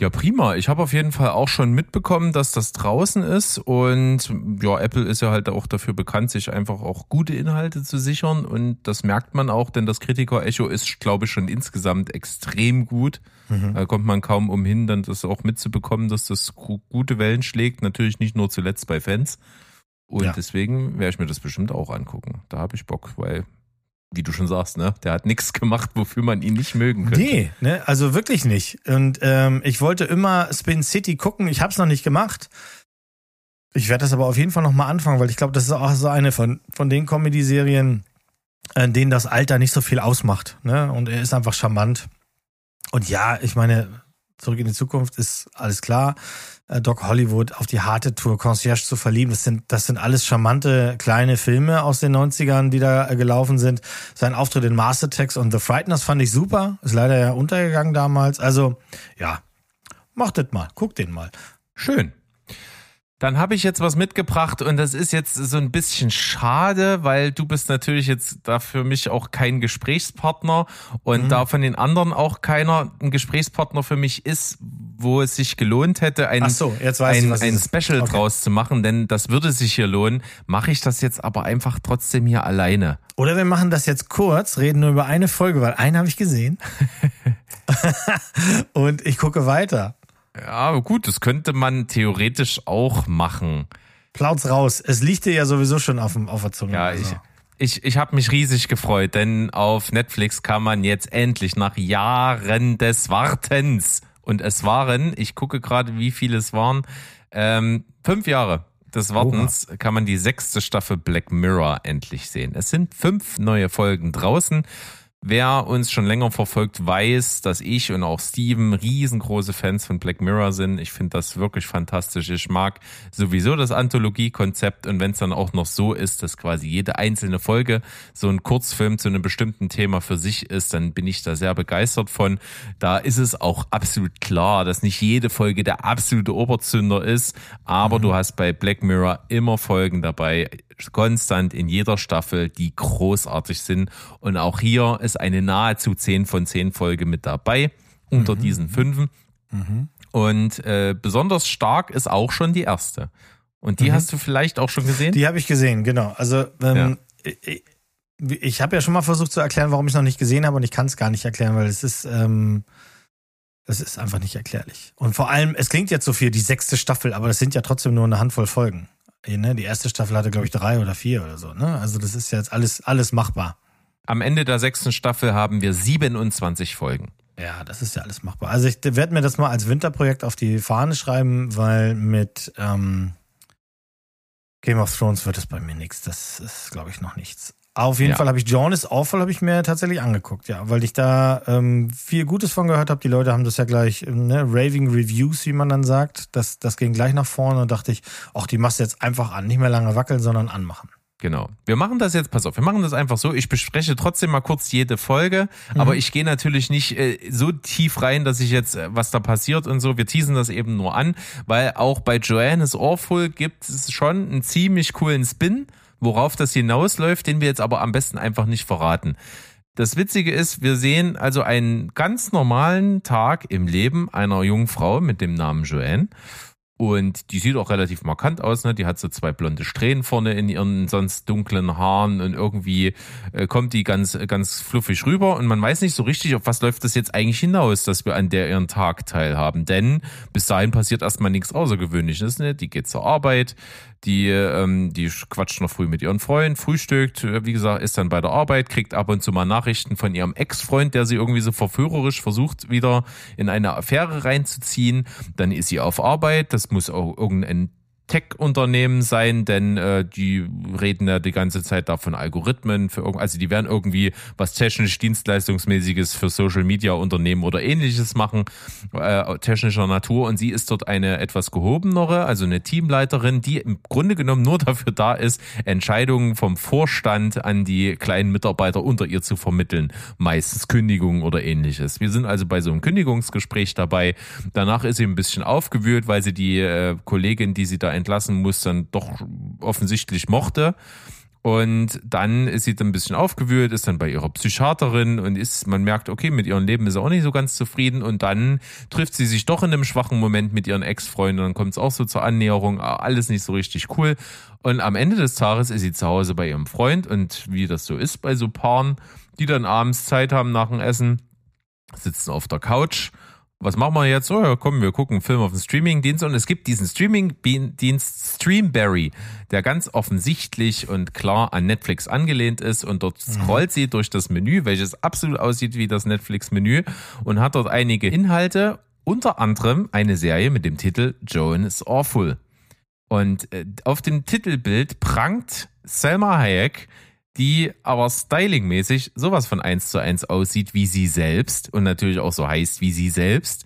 Ja, prima. Ich habe auf jeden Fall auch schon mitbekommen, dass das draußen ist und ja, Apple ist ja halt auch dafür bekannt, sich einfach auch gute Inhalte zu sichern und das merkt man auch, denn das Kritiker-Echo ist, glaube ich, schon insgesamt extrem gut. Mhm. Da kommt man kaum umhin, dann das auch mitzubekommen, dass das gu- gute Wellen schlägt. Natürlich nicht nur zuletzt bei Fans. Und Ja. deswegen werde ich mir das bestimmt auch angucken. Da habe ich Bock, weil, wie du schon sagst, ne, der hat nichts [LAUGHS] gemacht, wofür man ihn nicht mögen könnte. Nee, ne, also wirklich nicht. Und ähm, ich wollte immer Spin City gucken, ich habe es noch nicht gemacht. Ich werde das aber auf jeden Fall noch mal anfangen, weil ich glaube, das ist auch so eine von, von den Comedy-Serien, äh, denen das Alter nicht so viel ausmacht. Ne? Und er ist einfach charmant. Und ja, ich meine, zurück in die Zukunft ist alles klar. Äh, Doc Hollywood auf die harte Tour, Concierge zu verlieben, das sind, das sind alles charmante kleine Filme aus den 90ern, die da äh, gelaufen sind. Sein Auftritt in Master Text und The Frighteners fand ich super. Ist leider ja untergegangen damals. Also, ja, macht das mal, guckt den mal. Schön. Dann habe ich jetzt was mitgebracht und das ist jetzt so ein bisschen schade, weil du bist natürlich jetzt da für mich auch kein Gesprächspartner und da von den anderen auch keiner ein Gesprächspartner für mich ist, wo es sich gelohnt hätte, ein, so, weiß ich, ein, ein. Special Okay. draus zu machen, denn das würde sich hier lohnen. Mache ich das jetzt aber einfach trotzdem hier alleine. Oder wir machen das jetzt kurz, reden nur über eine Folge, weil einen habe ich gesehen. [LAUGHS] [LAUGHS] und ich gucke weiter. Ja, gut, das könnte man theoretisch auch machen. Plaut's raus. Es liegt dir ja sowieso schon auf, dem, auf der Zunge. Ja, also. ich, ich, ich habe mich riesig gefreut, denn auf Netflix kann man jetzt endlich nach Jahren des Wartens, und es waren, ich gucke gerade, wie viele es waren, ähm, fünf Jahre des Wartens, kann man die sechste Staffel Black Mirror endlich sehen. Es sind fünf neue Folgen draußen. Wer uns schon länger verfolgt, weiß, dass ich und auch Steven riesengroße Fans von Black Mirror sind. Ich finde das wirklich fantastisch. Ich mag sowieso das Anthologie-Konzept und wenn es dann auch noch so ist, dass quasi jede einzelne Folge so ein Kurzfilm zu einem bestimmten Thema für sich ist, dann bin ich da sehr begeistert von. Da ist es auch absolut klar, dass nicht jede Folge der absolute Oberzünder ist, aber du hast bei Black Mirror immer Folgen dabei, konstant in jeder Staffel, die großartig sind. Und auch hier ist eine nahezu 10 von 10 Folge mit dabei, unter diesen fünfen. Und äh, besonders stark ist auch schon die erste. Und die hast du vielleicht auch schon gesehen? Die habe ich gesehen, genau. Also ähm, ich, ich habe ja schon mal versucht zu erklären, warum ich es noch nicht gesehen habe und ich kann es gar nicht erklären, weil es ist, ähm, es ist einfach nicht erklärlich. Und vor allem, es klingt jetzt so viel, die sechste Staffel, aber das sind ja trotzdem nur eine Handvoll Folgen. Ne? Die erste Staffel hatte, glaube ich, drei oder vier oder so. Ne? Also das ist jetzt alles, alles machbar. Am Ende der sechsten Staffel haben wir 27 Folgen. Ja, das ist ja alles machbar. Also ich werde mir das mal als Winterprojekt auf die Fahne schreiben, weil mit ähm, Game of Thrones wird es bei mir nichts. Das ist, glaube ich, noch nichts. Auf jeden Ja. Fall habe ich John is Awful habe ich mir tatsächlich angeguckt, ja, weil ich da ähm, viel Gutes von gehört habe. Die Leute haben das ja gleich, ähm, ne, Raving Reviews, wie man dann sagt. Das, das ging gleich nach vorne und dachte ich, ach, die machst du jetzt einfach an. Nicht mehr lange wackeln, sondern anmachen. Genau. Wir machen das jetzt, pass auf, wir machen das einfach so. Ich bespreche trotzdem mal kurz jede Folge, aber ich gehe natürlich nicht äh, so tief rein, dass ich jetzt, äh, was da passiert und so. Wir teasen das eben nur an, weil auch bei Joanne's Awful gibt es schon einen ziemlich coolen Spin, worauf das hinausläuft, den wir jetzt aber am besten einfach nicht verraten. Das Witzige ist, wir sehen also einen ganz normalen Tag im Leben einer jungen Frau mit dem Namen Joanne. Und die sieht auch relativ markant aus, ne? Die hat so zwei blonde Strähnen vorne in ihren sonst dunklen Haaren und irgendwie äh, kommt die ganz, ganz fluffig rüber und man weiß nicht so richtig, auf was läuft das jetzt eigentlich hinaus, dass wir an der ihren Tag teilhaben. Denn bis dahin passiert erstmal nichts Außergewöhnliches, ne? Die geht zur Arbeit, die, ähm, die quatscht noch früh mit ihren Freunden, frühstückt, äh, wie gesagt, ist dann bei der Arbeit, kriegt ab und zu mal Nachrichten von ihrem Ex-Freund, der sie irgendwie so verführerisch versucht, wieder in eine Affäre reinzuziehen. Dann ist sie auf Arbeit, das muss auch irgendein Tech-Unternehmen sein, denn äh, die reden ja die ganze Zeit da von Algorithmen, für also die werden irgendwie was technisch dienstleistungsmäßiges für Social Media Unternehmen oder ähnliches machen, äh, technischer Natur und sie ist dort eine etwas gehobenere, also eine Teamleiterin, die im Grunde genommen nur [LAUGHS] dafür da ist, Entscheidungen vom Vorstand an die kleinen Mitarbeiter unter ihr zu vermitteln, meistens Kündigungen oder ähnliches. Wir sind also bei so einem Kündigungsgespräch dabei. Danach ist sie ein bisschen aufgewühlt, weil sie die äh, Kollegin, die sie da entlassen muss, dann doch offensichtlich mochte. Und dann ist sie dann ein bisschen aufgewühlt, ist dann bei ihrer Psychiaterin und ist, man merkt, okay, mit ihrem Leben ist sie auch nicht so ganz zufrieden. Und dann trifft sie sich doch in einem schwachen Moment mit ihren Ex-Freunden. Dann kommt es auch so zur Annäherung, ah, alles nicht so richtig cool. Und am Ende des Tages ist sie zu Hause bei ihrem Freund und wie das so ist bei so Paaren, die dann abends Zeit haben nach dem Essen, sitzen auf der Couch was machen wir jetzt? Oh ja, komm, wir gucken einen Film auf dem Streamingdienst und es gibt diesen Streamingdienst Streamberry, der ganz offensichtlich und klar an Netflix angelehnt ist und dort scrollt sie durch das Menü, welches absolut aussieht wie das Netflix-Menü und hat dort einige Inhalte, unter anderem eine Serie mit dem Titel Joan is Awful. Und äh, auf dem Titelbild prangt Selma Hayek die aber stylingmäßig sowas von eins zu eins aussieht wie sie selbst und natürlich auch so heißt wie sie selbst.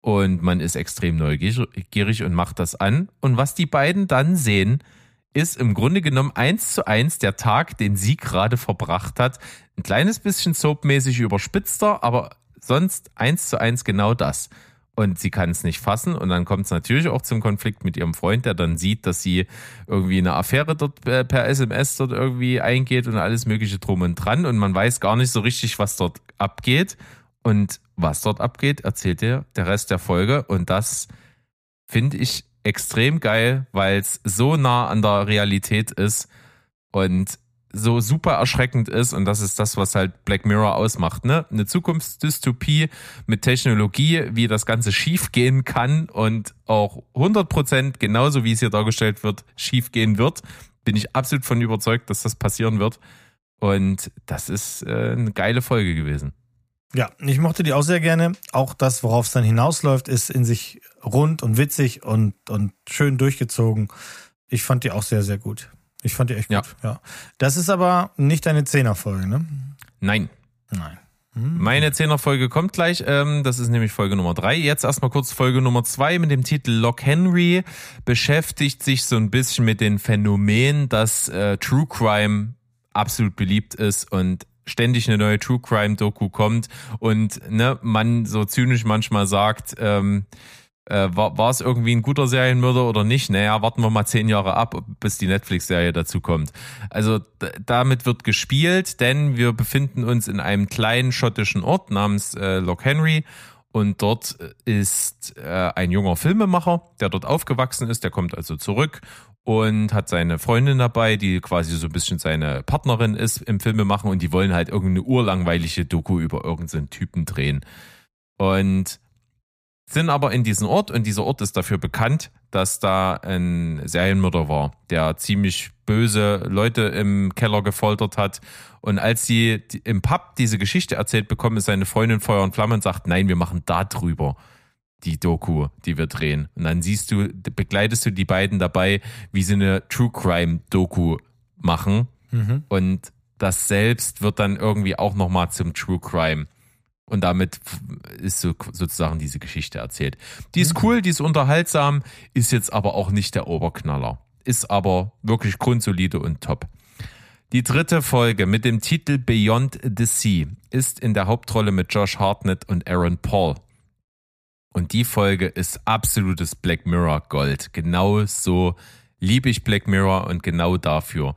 Und man ist extrem neugierig und macht das an. Und was die beiden dann sehen, ist im Grunde genommen eins zu eins der Tag, den sie gerade verbracht hat. Ein kleines bisschen soapmäßig überspitzter, aber sonst eins zu eins genau das und sie kann es nicht fassen. Und dann kommt es natürlich auch zum Konflikt mit ihrem Freund, der dann sieht, dass sie irgendwie eine Affäre dort äh, per SMS dort irgendwie eingeht und alles mögliche drum und dran. Und man weiß gar nicht so richtig, was dort abgeht. Und was dort abgeht, erzählt dir der Rest der Folge. Und das finde ich extrem geil, weil es so nah an der Realität ist. Und so super erschreckend ist und das ist das, was halt Black Mirror ausmacht, ne? Eine Zukunftsdystopie mit Technologie, wie das Ganze schief gehen kann und auch 100% genauso wie es hier dargestellt wird, schief gehen wird. Bin ich absolut von überzeugt, dass das passieren wird. Und das ist äh, eine geile Folge gewesen. Ja, ich mochte die auch sehr gerne. Auch das, worauf es dann hinausläuft, ist in sich rund und witzig und, und schön durchgezogen. Ich fand die auch sehr, sehr gut. Ich fand die echt Ja. gut. Ja. Das ist aber nicht deine Zehnerfolge, ne? Nein. Nein. Meine Zehnerfolge kommt gleich. Ähm, das ist nämlich Folge Nummer drei. Jetzt erstmal kurz Folge Nummer zwei mit dem Titel Lock Henry. Beschäftigt sich so ein bisschen mit den Phänomenen, dass äh, True Crime absolut beliebt ist und ständig eine neue True Crime Doku kommt und ne, man so zynisch manchmal sagt, ähm, äh, war, war es irgendwie ein guter Serienmörder oder nicht? Naja, warten wir mal zehn Jahre ab, bis die Netflix-Serie dazu kommt. Also damit wird gespielt, denn wir befinden uns in einem kleinen schottischen Ort namens äh, Loch Henry und dort ist äh, ein junger Filmemacher, der dort aufgewachsen ist, der kommt also zurück und hat seine Freundin dabei, die quasi so ein bisschen seine Partnerin ist im Filmemachen und die wollen halt irgendeine urlangweilige Doku über irgendeinen Typen drehen. Und sind aber in diesem Ort und dieser Ort ist dafür bekannt, dass da ein Serienmörder war, der ziemlich böse Leute im Keller gefoltert hat. Und als sie im Pub diese Geschichte erzählt bekommen, ist seine Freundin Feuer und Flamme und sagt, nein, wir machen da drüber die Doku, die wir drehen. Und dann siehst du, begleitest du die beiden dabei, wie sie eine True Crime Doku machen. Und das selbst wird dann irgendwie auch nochmal zum True Crime. Und damit ist so sozusagen diese Geschichte erzählt. Die ist cool, die ist unterhaltsam, ist jetzt aber auch nicht der Oberknaller. Ist aber wirklich grundsolide und top. Die dritte Folge mit dem Titel Beyond the Sea ist in der Hauptrolle mit Josh Hartnett und Aaron Paul. Und die Folge ist absolutes Black Mirror Gold. Genau so liebe ich Black Mirror und genau dafür.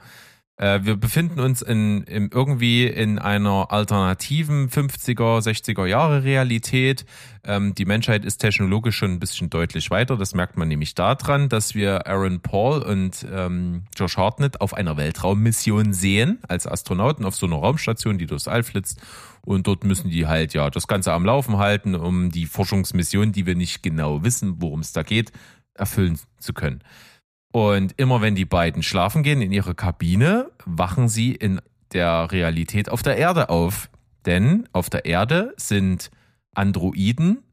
Äh, wir befinden uns in, in irgendwie in einer alternativen 50er, 60er Jahre Realität. Ähm, die Menschheit ist technologisch schon ein bisschen deutlich weiter. Das merkt man nämlich daran, dass wir Aaron Paul und ähm, Josh Hartnett auf einer Weltraummission sehen, als Astronauten auf so einer Raumstation, die durchs All flitzt. Und dort müssen die halt ja das Ganze am Laufen halten, um die Forschungsmission, die wir nicht genau wissen, worum es da geht, erfüllen zu können. Und immer wenn die beiden schlafen gehen in ihre Kabine, wachen sie in der Realität auf der Erde auf. Denn auf der Erde sind Androiden,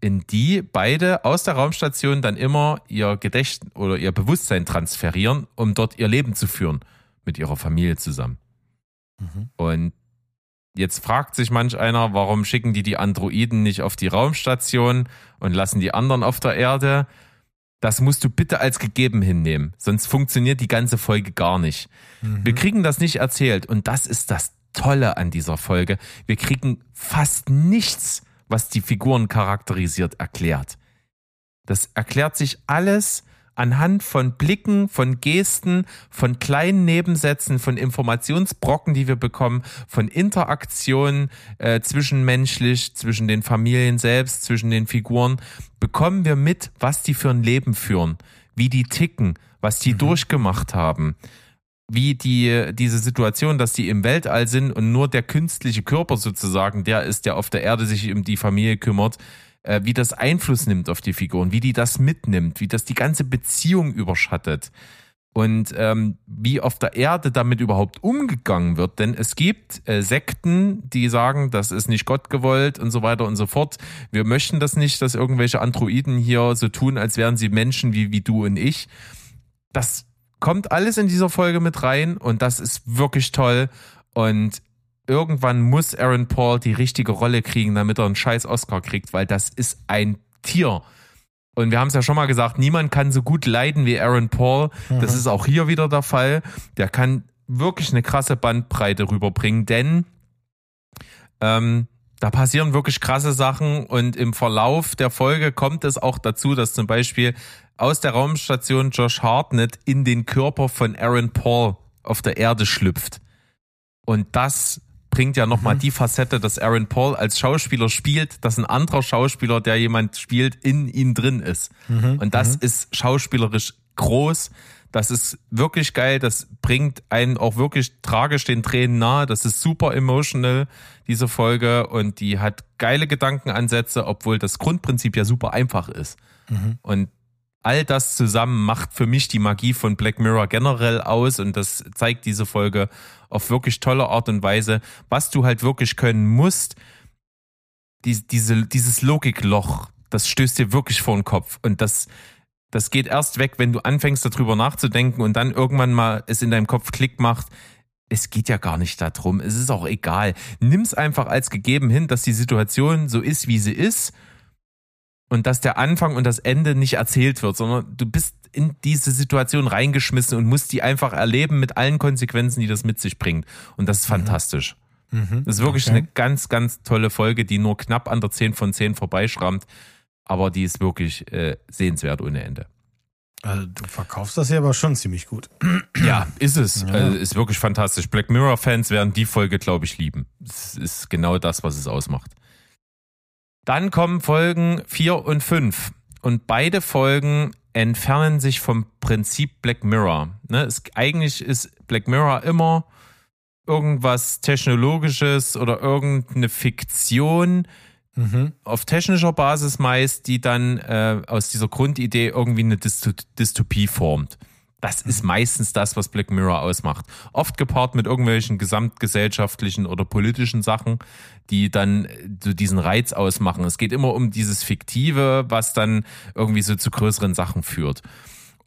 in die beide aus der Raumstation dann immer ihr Gedächtnis oder ihr Bewusstsein transferieren, um dort ihr Leben zu führen mit ihrer Familie zusammen. Und jetzt fragt sich manch einer, warum schicken die die Androiden nicht auf die Raumstation und lassen die anderen auf der Erde? Das musst du bitte als gegeben hinnehmen, sonst funktioniert die ganze Folge gar nicht. Wir kriegen das nicht erzählt und das ist das Tolle an dieser Folge. Wir kriegen fast nichts, was die Figuren charakterisiert, erklärt. Das erklärt sich alles anhand von Blicken, von Gesten, von kleinen Nebensätzen, von Informationsbrocken, die wir bekommen, von Interaktionen äh, zwischenmenschlich, zwischen den Familien selbst, zwischen den Figuren, bekommen wir mit, was die für ein Leben führen, wie die ticken, was die durchgemacht haben wie die, diese Situation, dass die im Weltall sind und nur der künstliche Körper sozusagen der ist, der auf der Erde sich um die Familie kümmert, äh, wie das Einfluss nimmt auf die Figuren, wie die das mitnimmt, wie das die ganze Beziehung überschattet und ähm, wie auf der Erde damit überhaupt umgegangen wird. Denn es gibt äh, Sekten, die sagen, das ist nicht Gott gewollt und so weiter und so fort. Wir möchten das nicht, dass irgendwelche Androiden hier so tun, als wären sie Menschen wie, wie du und ich. Das kommt alles in dieser Folge mit rein und das ist wirklich toll. Und irgendwann muss Aaron Paul die richtige Rolle kriegen, damit er einen scheiß Oscar kriegt, weil das ist ein Tier. Und wir haben es ja schon mal gesagt, niemand kann so gut leiden wie Aaron Paul. Das ist auch hier wieder der Fall. Der kann wirklich eine krasse Bandbreite rüberbringen, denn ähm, da passieren wirklich krasse Sachen und im Verlauf der Folge kommt es auch dazu, dass zum Beispiel aus der Raumstation Josh Hartnett in den Körper von Aaron Paul auf der Erde schlüpft. Und das bringt ja nochmal die Facette, dass Aaron Paul als Schauspieler spielt, dass ein anderer Schauspieler, der jemand spielt, in ihm drin ist. Und das ist schauspielerisch groß. Das ist wirklich geil. Das bringt einen auch wirklich tragisch den Tränen nahe. Das ist super emotional, diese Folge. Und die hat geile Gedankenansätze, obwohl das Grundprinzip ja super einfach ist. Und all das zusammen macht für mich die Magie von Black Mirror generell aus und das zeigt diese Folge auf wirklich tolle Art und Weise, was du halt wirklich können musst. Die, diese, dieses Logikloch, das stößt dir wirklich vor den Kopf und das, das geht erst weg, wenn du anfängst darüber nachzudenken und dann irgendwann mal es in deinem Kopf Klick macht. Es geht ja gar nicht darum. Es ist auch egal. Nimm's einfach als gegeben hin, dass die Situation so ist, wie sie ist und dass der Anfang und das Ende nicht erzählt wird, sondern du bist in diese Situation reingeschmissen und musst die einfach erleben mit allen Konsequenzen, die das mit sich bringt. Und das ist fantastisch. Das ist wirklich Okay. eine ganz, ganz tolle Folge, die nur knapp an der 10 von 10 vorbeischrammt, aber die ist wirklich äh, sehenswert ohne Ende. Also, du verkaufst das hier aber schon ziemlich gut. [CLEARS THROAT] Ja, ist es. Ja. Also, ist wirklich fantastisch. Black Mirror-Fans werden die Folge, glaube ich, lieben. Es ist genau das, was es ausmacht. Dann kommen Folgen 4 und 5. Und beide Folgen entfernen sich vom Prinzip Black Mirror. Ne, es, eigentlich ist Black Mirror immer irgendwas Technologisches oder irgendeine Fiktion, Mhm. auf technischer Basis meist, die dann äh, aus dieser Grundidee irgendwie eine Dysto Dystopie formt. Das ist meistens das, was Black Mirror ausmacht. Oft gepaart mit irgendwelchen gesamtgesellschaftlichen oder politischen Sachen, die dann äh, so diesen Reiz ausmachen. Es geht immer um dieses Fiktive, was dann irgendwie so zu größeren Sachen führt.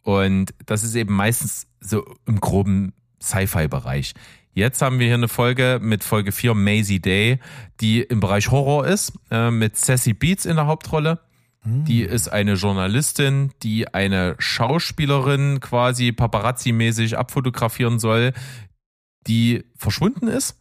Und das ist eben meistens so im groben Sci-Fi-Bereich. Jetzt haben wir hier eine Folge mit Folge 4 Maisie Day, die im Bereich Horror ist, äh, mit Sassy Beats in der Hauptrolle. Die ist eine Journalistin, die eine Schauspielerin quasi paparazzi-mäßig abfotografieren soll, die verschwunden ist.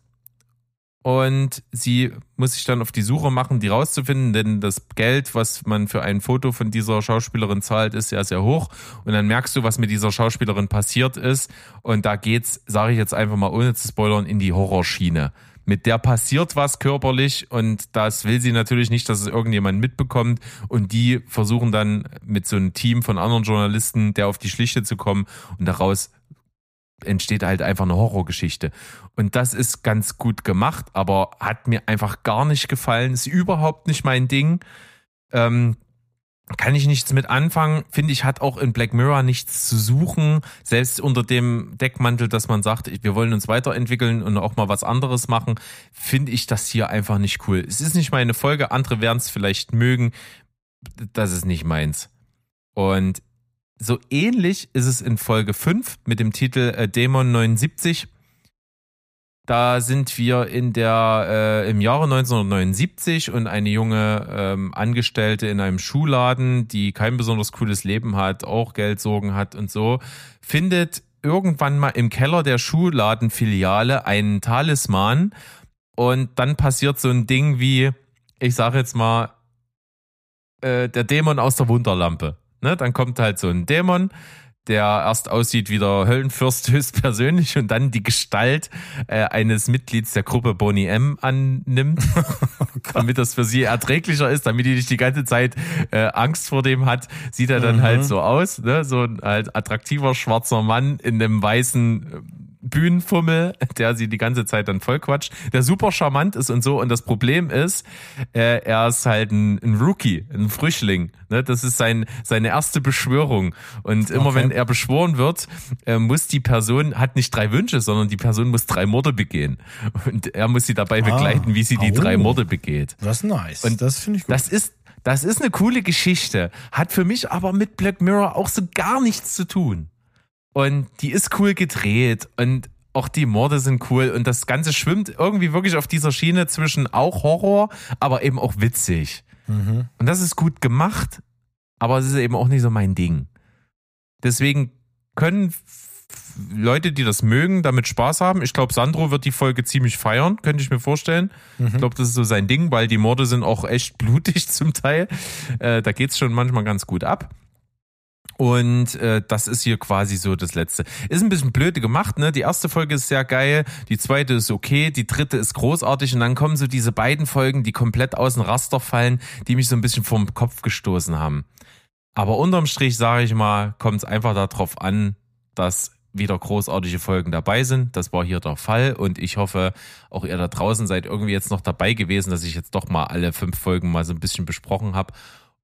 Und sie muss sich dann auf die Suche machen, die rauszufinden, denn das Geld, was man für ein Foto von dieser Schauspielerin zahlt, ist ja sehr hoch. Und dann merkst du, was mit dieser Schauspielerin passiert ist. Und da geht's, sage ich jetzt einfach mal ohne zu spoilern, in die Horrorschiene. Mit der passiert was körperlich und das will sie natürlich nicht, dass es irgendjemand mitbekommt. Und die versuchen dann mit so einem Team von anderen Journalisten, der auf die Schlichte zu kommen und daraus entsteht halt einfach eine Horrorgeschichte. Und das ist ganz gut gemacht, aber hat mir einfach gar nicht gefallen. Ist überhaupt nicht mein Ding. Ähm, kann ich nichts mit anfangen. Finde ich, hat auch in Black Mirror nichts zu suchen. Selbst unter dem Deckmantel, dass man sagt, wir wollen uns weiterentwickeln und auch mal was anderes machen, finde ich das hier einfach nicht cool. Es ist nicht meine Folge. Andere werden es vielleicht mögen. Das ist nicht meins. Und so ähnlich ist es in Folge 5 mit dem Titel äh, Dämon 79. Da sind wir in der äh, im Jahre 1979 und eine junge ähm, Angestellte in einem Schuhladen, die kein besonders cooles Leben hat, auch Geldsorgen hat und so, findet irgendwann mal im Keller der Schuhladenfiliale einen Talisman und dann passiert so ein Ding wie, ich sage jetzt mal, äh, der Dämon aus der Wunderlampe. Ne? Dann kommt halt so ein Dämon, der erst aussieht wie der Höllenfürst [LAUGHS] höchstpersönlich und dann die Gestalt äh, eines Mitglieds der Gruppe Bonnie M annimmt, [LAUGHS] damit das für sie erträglicher ist, damit die nicht die ganze Zeit äh, Angst vor dem hat, sieht er dann halt so aus, ne? so ein halt attraktiver schwarzer Mann in einem weißen Bühnenfummel, der sie die ganze Zeit dann vollquatscht, der super charmant ist und so. Und das Problem ist, äh, er ist halt ein, ein Rookie, ein Frischling. Ne? Das ist sein, seine erste Beschwörung. Und immer Okay. wenn er beschworen wird, äh, muss die Person, hat nicht drei Wünsche, sondern die Person muss drei Morde begehen. Und er muss sie dabei begleiten, wie sie die Oh. drei Morde begeht. Das ist nice. Und das finde ich gut. Das ist, das ist eine coole Geschichte. Hat für mich aber mit Black Mirror auch so gar nichts zu tun. Und die ist cool gedreht und auch die Morde sind cool und das Ganze schwimmt irgendwie wirklich auf dieser Schiene zwischen auch Horror, aber eben auch witzig. Mhm. Und das ist gut gemacht, aber es ist eben auch nicht so mein Ding. Deswegen können Leute, die das mögen, damit Spaß haben. Ich glaube, Sandro wird die Folge ziemlich feiern, könnte ich mir vorstellen. Ich glaube, das ist so sein Ding, weil die Morde sind auch echt blutig [LAUGHS] zum Teil. Äh, da geht's schon manchmal ganz gut ab. Und äh, das ist hier quasi so das letzte. Ist ein bisschen blöde gemacht, ne? Die erste Folge ist sehr geil, die zweite ist okay, die dritte ist großartig und dann kommen so diese beiden Folgen, die komplett aus dem Raster fallen, die mich so ein bisschen vom Kopf gestoßen haben. Aber unterm Strich sage ich mal, kommt es einfach darauf an, dass wieder großartige Folgen dabei sind. Das war hier der Fall und ich hoffe, auch ihr da draußen seid irgendwie jetzt noch dabei gewesen, dass ich jetzt doch mal alle fünf Folgen mal so ein bisschen besprochen habe.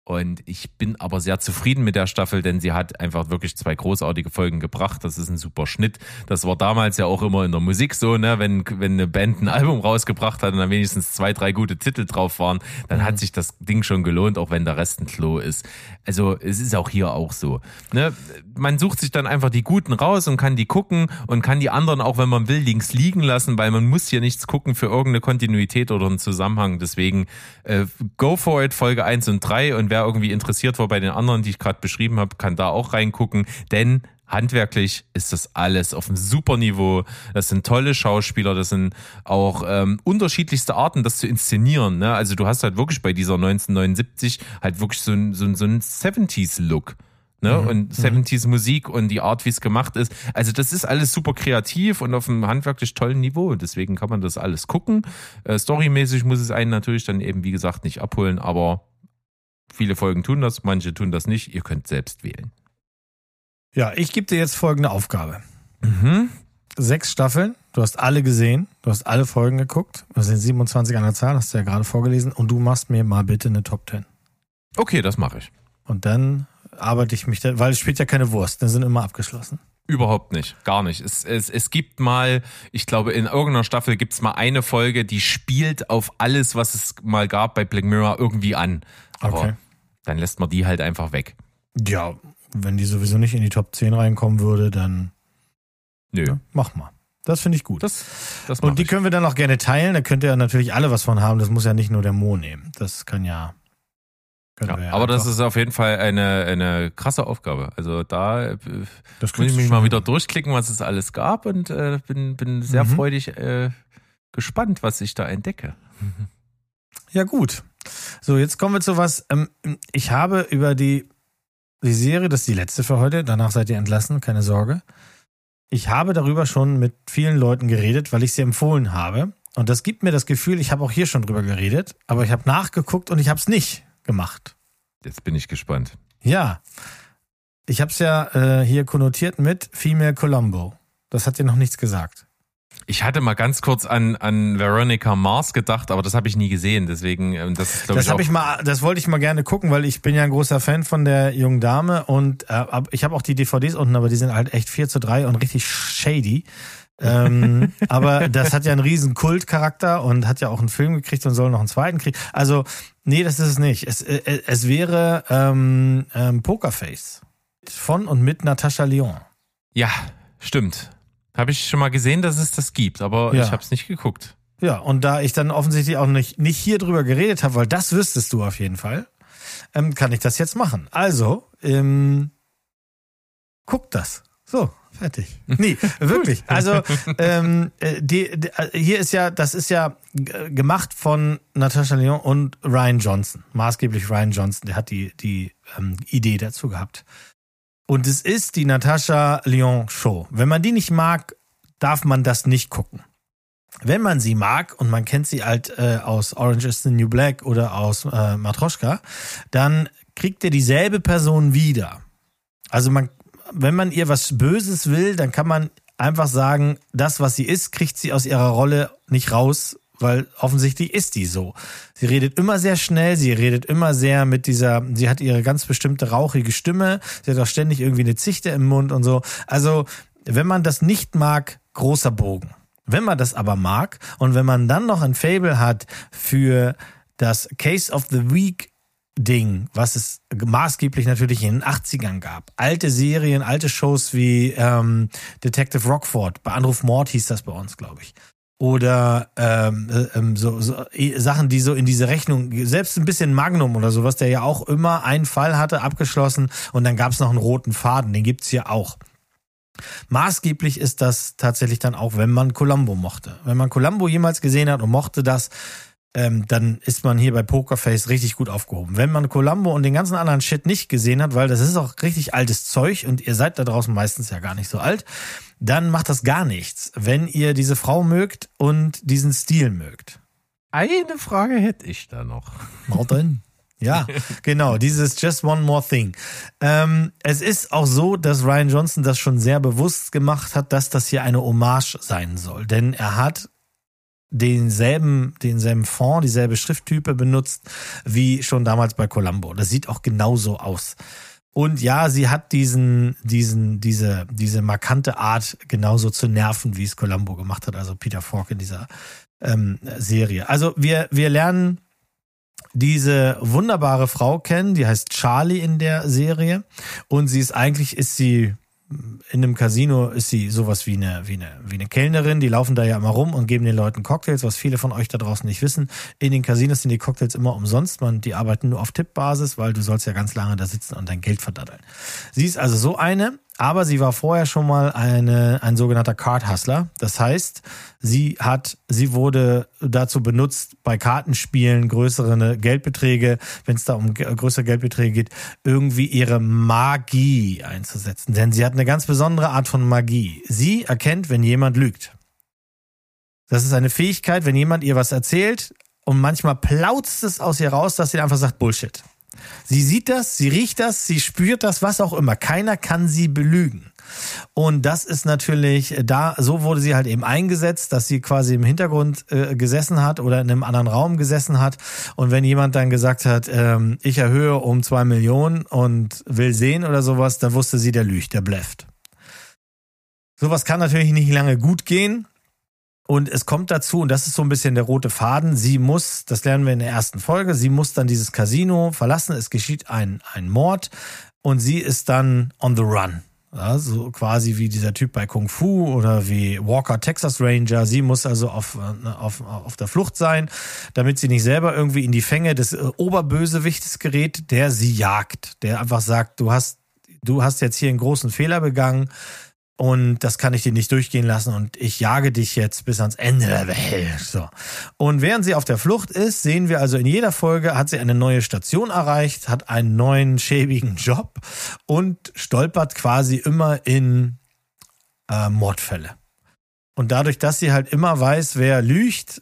Und ich bin aber sehr zufrieden mit der Staffel, denn sie hat einfach wirklich zwei großartige Folgen gebracht. Das ist ein super Schnitt. Das war damals ja auch immer in der Musik so, ne? Wenn, wenn eine Band ein Album rausgebracht hat und dann wenigstens zwei, drei gute Titel drauf waren, dann hat sich das Ding schon gelohnt, auch wenn der Rest ein Klo ist. Also es ist auch hier auch so. Ne? Man sucht sich dann einfach die Guten raus und kann die gucken und kann die anderen auch, wenn man will, links liegen lassen, weil man muss hier nichts gucken für irgendeine Kontinuität oder einen Zusammenhang. Deswegen äh, go for it, Folge 1 und 3 und wer irgendwie interessiert war bei den anderen, die ich gerade beschrieben habe, kann da auch reingucken, denn handwerklich ist das alles auf einem super Niveau. Das sind tolle Schauspieler, das sind auch ähm, unterschiedlichste Arten, das zu inszenieren. Ne? Also du hast halt wirklich bei dieser 1979 halt wirklich so ein, so ein, so ein 70s-Look. Ne? Und 70s Musik und die Art, wie es gemacht ist. Also das ist alles super kreativ und auf einem handwerklich tollen Niveau. Deswegen kann man das alles gucken. Äh, storymäßig muss es einen natürlich dann eben, wie gesagt, nicht abholen, aber viele Folgen tun das, manche tun das nicht. Ihr könnt selbst wählen. ja, ich gebe dir jetzt folgende Aufgabe. Mhm. Sechs Staffeln, du hast alle gesehen, du hast alle Folgen geguckt. Das sind 27 an der Zahl, hast du ja gerade vorgelesen. Und du machst mir mal bitte eine Top 10. Okay, das mache ich. Und dann arbeite ich mich, da, weil es spielt ja keine Wurst, dann sind immer abgeschlossen. Überhaupt nicht, gar nicht. Es, es, es gibt mal, ich glaube, in irgendeiner Staffel gibt es mal eine Folge, die spielt auf alles, was es mal gab bei Black Mirror irgendwie an. Aber Okay. dann lässt man die halt einfach weg. Ja, wenn die sowieso nicht in die Top 10 reinkommen würde, dann Nö. ja, mach mal. Das finde ich gut. Das, das Und die ich. können wir dann auch gerne teilen. Da könnt ihr natürlich alle was von haben. Das muss ja nicht nur der Mo nehmen. Das kann ja. Ja, ja aber das ist auf jeden Fall eine, eine krasse Aufgabe. Also da äh, das muss ich mich mal wieder durchklicken, was es alles gab und äh, bin, bin sehr Mhm. freudig äh, gespannt, was ich da entdecke. Ja, gut. So, jetzt kommen wir zu was. Ähm, ich habe über die, die Serie, das ist die letzte für heute, danach seid ihr entlassen, keine Sorge. Ich habe darüber schon mit vielen Leuten geredet, weil ich sie empfohlen habe. Und das gibt mir das Gefühl, ich habe auch hier schon drüber geredet, aber ich habe nachgeguckt und ich habe es nicht gemacht. Jetzt bin ich gespannt. Ja. Ich habe es ja äh, hier konnotiert mit Female Colombo. Das hat dir noch nichts gesagt. Ich hatte mal ganz kurz an, an Veronica Mars gedacht, aber das habe ich nie gesehen. Deswegen, ähm, das ist, Das ich, ich mal, das wollte ich mal gerne gucken, weil ich bin ja ein großer Fan von der jungen Dame und äh, ich habe auch die DVDs unten, aber die sind halt echt 4 zu 3 und richtig shady. ähm, [LAUGHS] aber das hat ja einen riesen Kultcharakter und hat ja auch einen Film gekriegt und soll noch einen zweiten kriegen. Also, nee, das ist es nicht. Es, äh, es wäre ähm, ähm, Pokerface von und mit Natascha Lyon. Ja, stimmt. Habe ich schon mal gesehen, dass es das gibt, aber Ja. ich habe es nicht geguckt. Ja, und da ich dann offensichtlich auch nicht, nicht hier drüber geredet habe, weil das wüsstest du auf jeden Fall, ähm, kann ich das jetzt machen. Also, ähm, guck das. So, Fertig. [LAUGHS] Nee, wirklich. Also ähm, äh, die, die, äh, hier ist ja, das ist ja gemacht von Natascha Lyon und Ryan Johnson. Maßgeblich Ryan Johnson, der hat die, die ähm, Idee dazu gehabt. Und es ist die Natascha Lyon Show. Wenn man die nicht mag, darf man das nicht gucken. Wenn man sie mag und man kennt sie halt äh, aus Orange is the New Black oder aus äh, Matroschka, dann kriegt ihr dieselbe Person wieder. Also man, wenn man ihr was Böses will, dann kann man einfach sagen, das, was sie ist, kriegt sie aus ihrer Rolle nicht raus, weil offensichtlich ist die so. Sie redet immer sehr schnell, sie redet immer sehr mit dieser, sie hat ihre ganz bestimmte rauchige Stimme, sie hat auch ständig irgendwie eine Zichte im Mund und so. Also, wenn man das nicht mag, großer Bogen. Wenn man das aber mag und wenn man dann noch ein Fable hat für das Case of the Week Ding, was es maßgeblich natürlich in den 80ern gab. Alte Serien, alte Shows wie ähm, Detective Rockford, bei Anruf Mord hieß das bei uns, glaube ich. Oder ähm, äh, ähm, so, so eh, Sachen, die so in diese Rechnung, selbst ein bisschen Magnum oder sowas, der ja auch immer einen Fall hatte, abgeschlossen und dann gab es noch einen roten Faden, den gibt's hier auch. Maßgeblich ist das tatsächlich dann auch, wenn man Columbo mochte. Wenn man Columbo jemals gesehen hat und mochte das, ähm, dann ist man hier bei Pokerface richtig gut aufgehoben. Wenn man Columbo und den ganzen anderen Shit nicht gesehen hat, weil das ist auch richtig altes Zeug und ihr seid da draußen meistens ja gar nicht so alt, dann macht das gar nichts, wenn ihr diese Frau mögt und diesen Stil mögt. Eine Frage hätte ich da noch. Martin? Ja, [LAUGHS] genau, dieses Just One More Thing. Ähm, es ist auch so, dass Ryan Johnson das schon sehr bewusst gemacht hat, dass das hier eine Hommage sein soll. Denn er hat denselben, denselben Fond, dieselbe Schrifttype benutzt, wie schon damals bei Columbo. Das sieht auch genauso aus. Und ja, sie hat diesen, diesen, diese, diese markante Art, genauso zu nerven, wie es Columbo gemacht hat, also Peter Falk in dieser ähm, Serie. Also wir, wir lernen diese wunderbare Frau kennen, die heißt Charlie in der Serie. Und sie ist eigentlich, ist sie in einem Casino ist sie sowas wie eine, wie eine, wie eine Kellnerin. Die laufen da ja immer rum und geben den Leuten Cocktails, was viele von euch da draußen nicht wissen. In den Casinos sind die Cocktails immer umsonst. Man, die arbeiten nur auf Tippbasis, weil du sollst ja ganz lange da sitzen und dein Geld verdaddeln. Sie ist also so eine, aber sie war vorher schon mal eine, ein sogenannter Card Hustler. Das heißt, sie hat, sie wurde dazu benutzt, bei Kartenspielen größere Geldbeträge, wenn es da um größere Geldbeträge geht, irgendwie ihre Magie einzusetzen. Denn sie hat eine ganz besondere Art von Magie. Sie erkennt, wenn jemand lügt. Das ist eine Fähigkeit, wenn jemand ihr was erzählt und manchmal plautzt es aus ihr raus, dass sie einfach sagt Bullshit. Sie sieht das, sie riecht das, sie spürt das, was auch immer. Keiner kann sie belügen. Und das ist natürlich da, so wurde sie halt eben eingesetzt, dass sie quasi im Hintergrund äh, gesessen hat oder in einem anderen Raum gesessen hat. Und wenn jemand dann gesagt hat, ähm, ich erhöhe um zwei Millionen und will sehen oder sowas, dann wusste sie, der lügt, der blefft. Sowas kann natürlich nicht lange gut gehen. Und es kommt dazu, und das ist so ein bisschen der rote Faden, sie muss, das lernen wir in der ersten Folge, sie muss dann dieses Casino verlassen, es geschieht ein, ein Mord und sie ist dann on the run. Ja, so quasi wie dieser Typ bei Kung Fu oder wie Walker Texas Ranger. Sie muss also auf, äh, auf, auf der Flucht sein, damit sie nicht selber irgendwie in die Fänge des äh, Oberbösewichtes gerät, der sie jagt, der einfach sagt, du hast, du hast jetzt hier einen großen Fehler begangen, und das kann ich dir nicht durchgehen lassen und ich jage dich jetzt bis ans Ende der Welt. So. Und während sie auf der Flucht ist, sehen wir also in jeder Folge hat sie eine neue Station erreicht, hat einen neuen schäbigen Job und stolpert quasi immer in äh, Mordfälle. Und dadurch, dass sie halt immer weiß, wer lügt,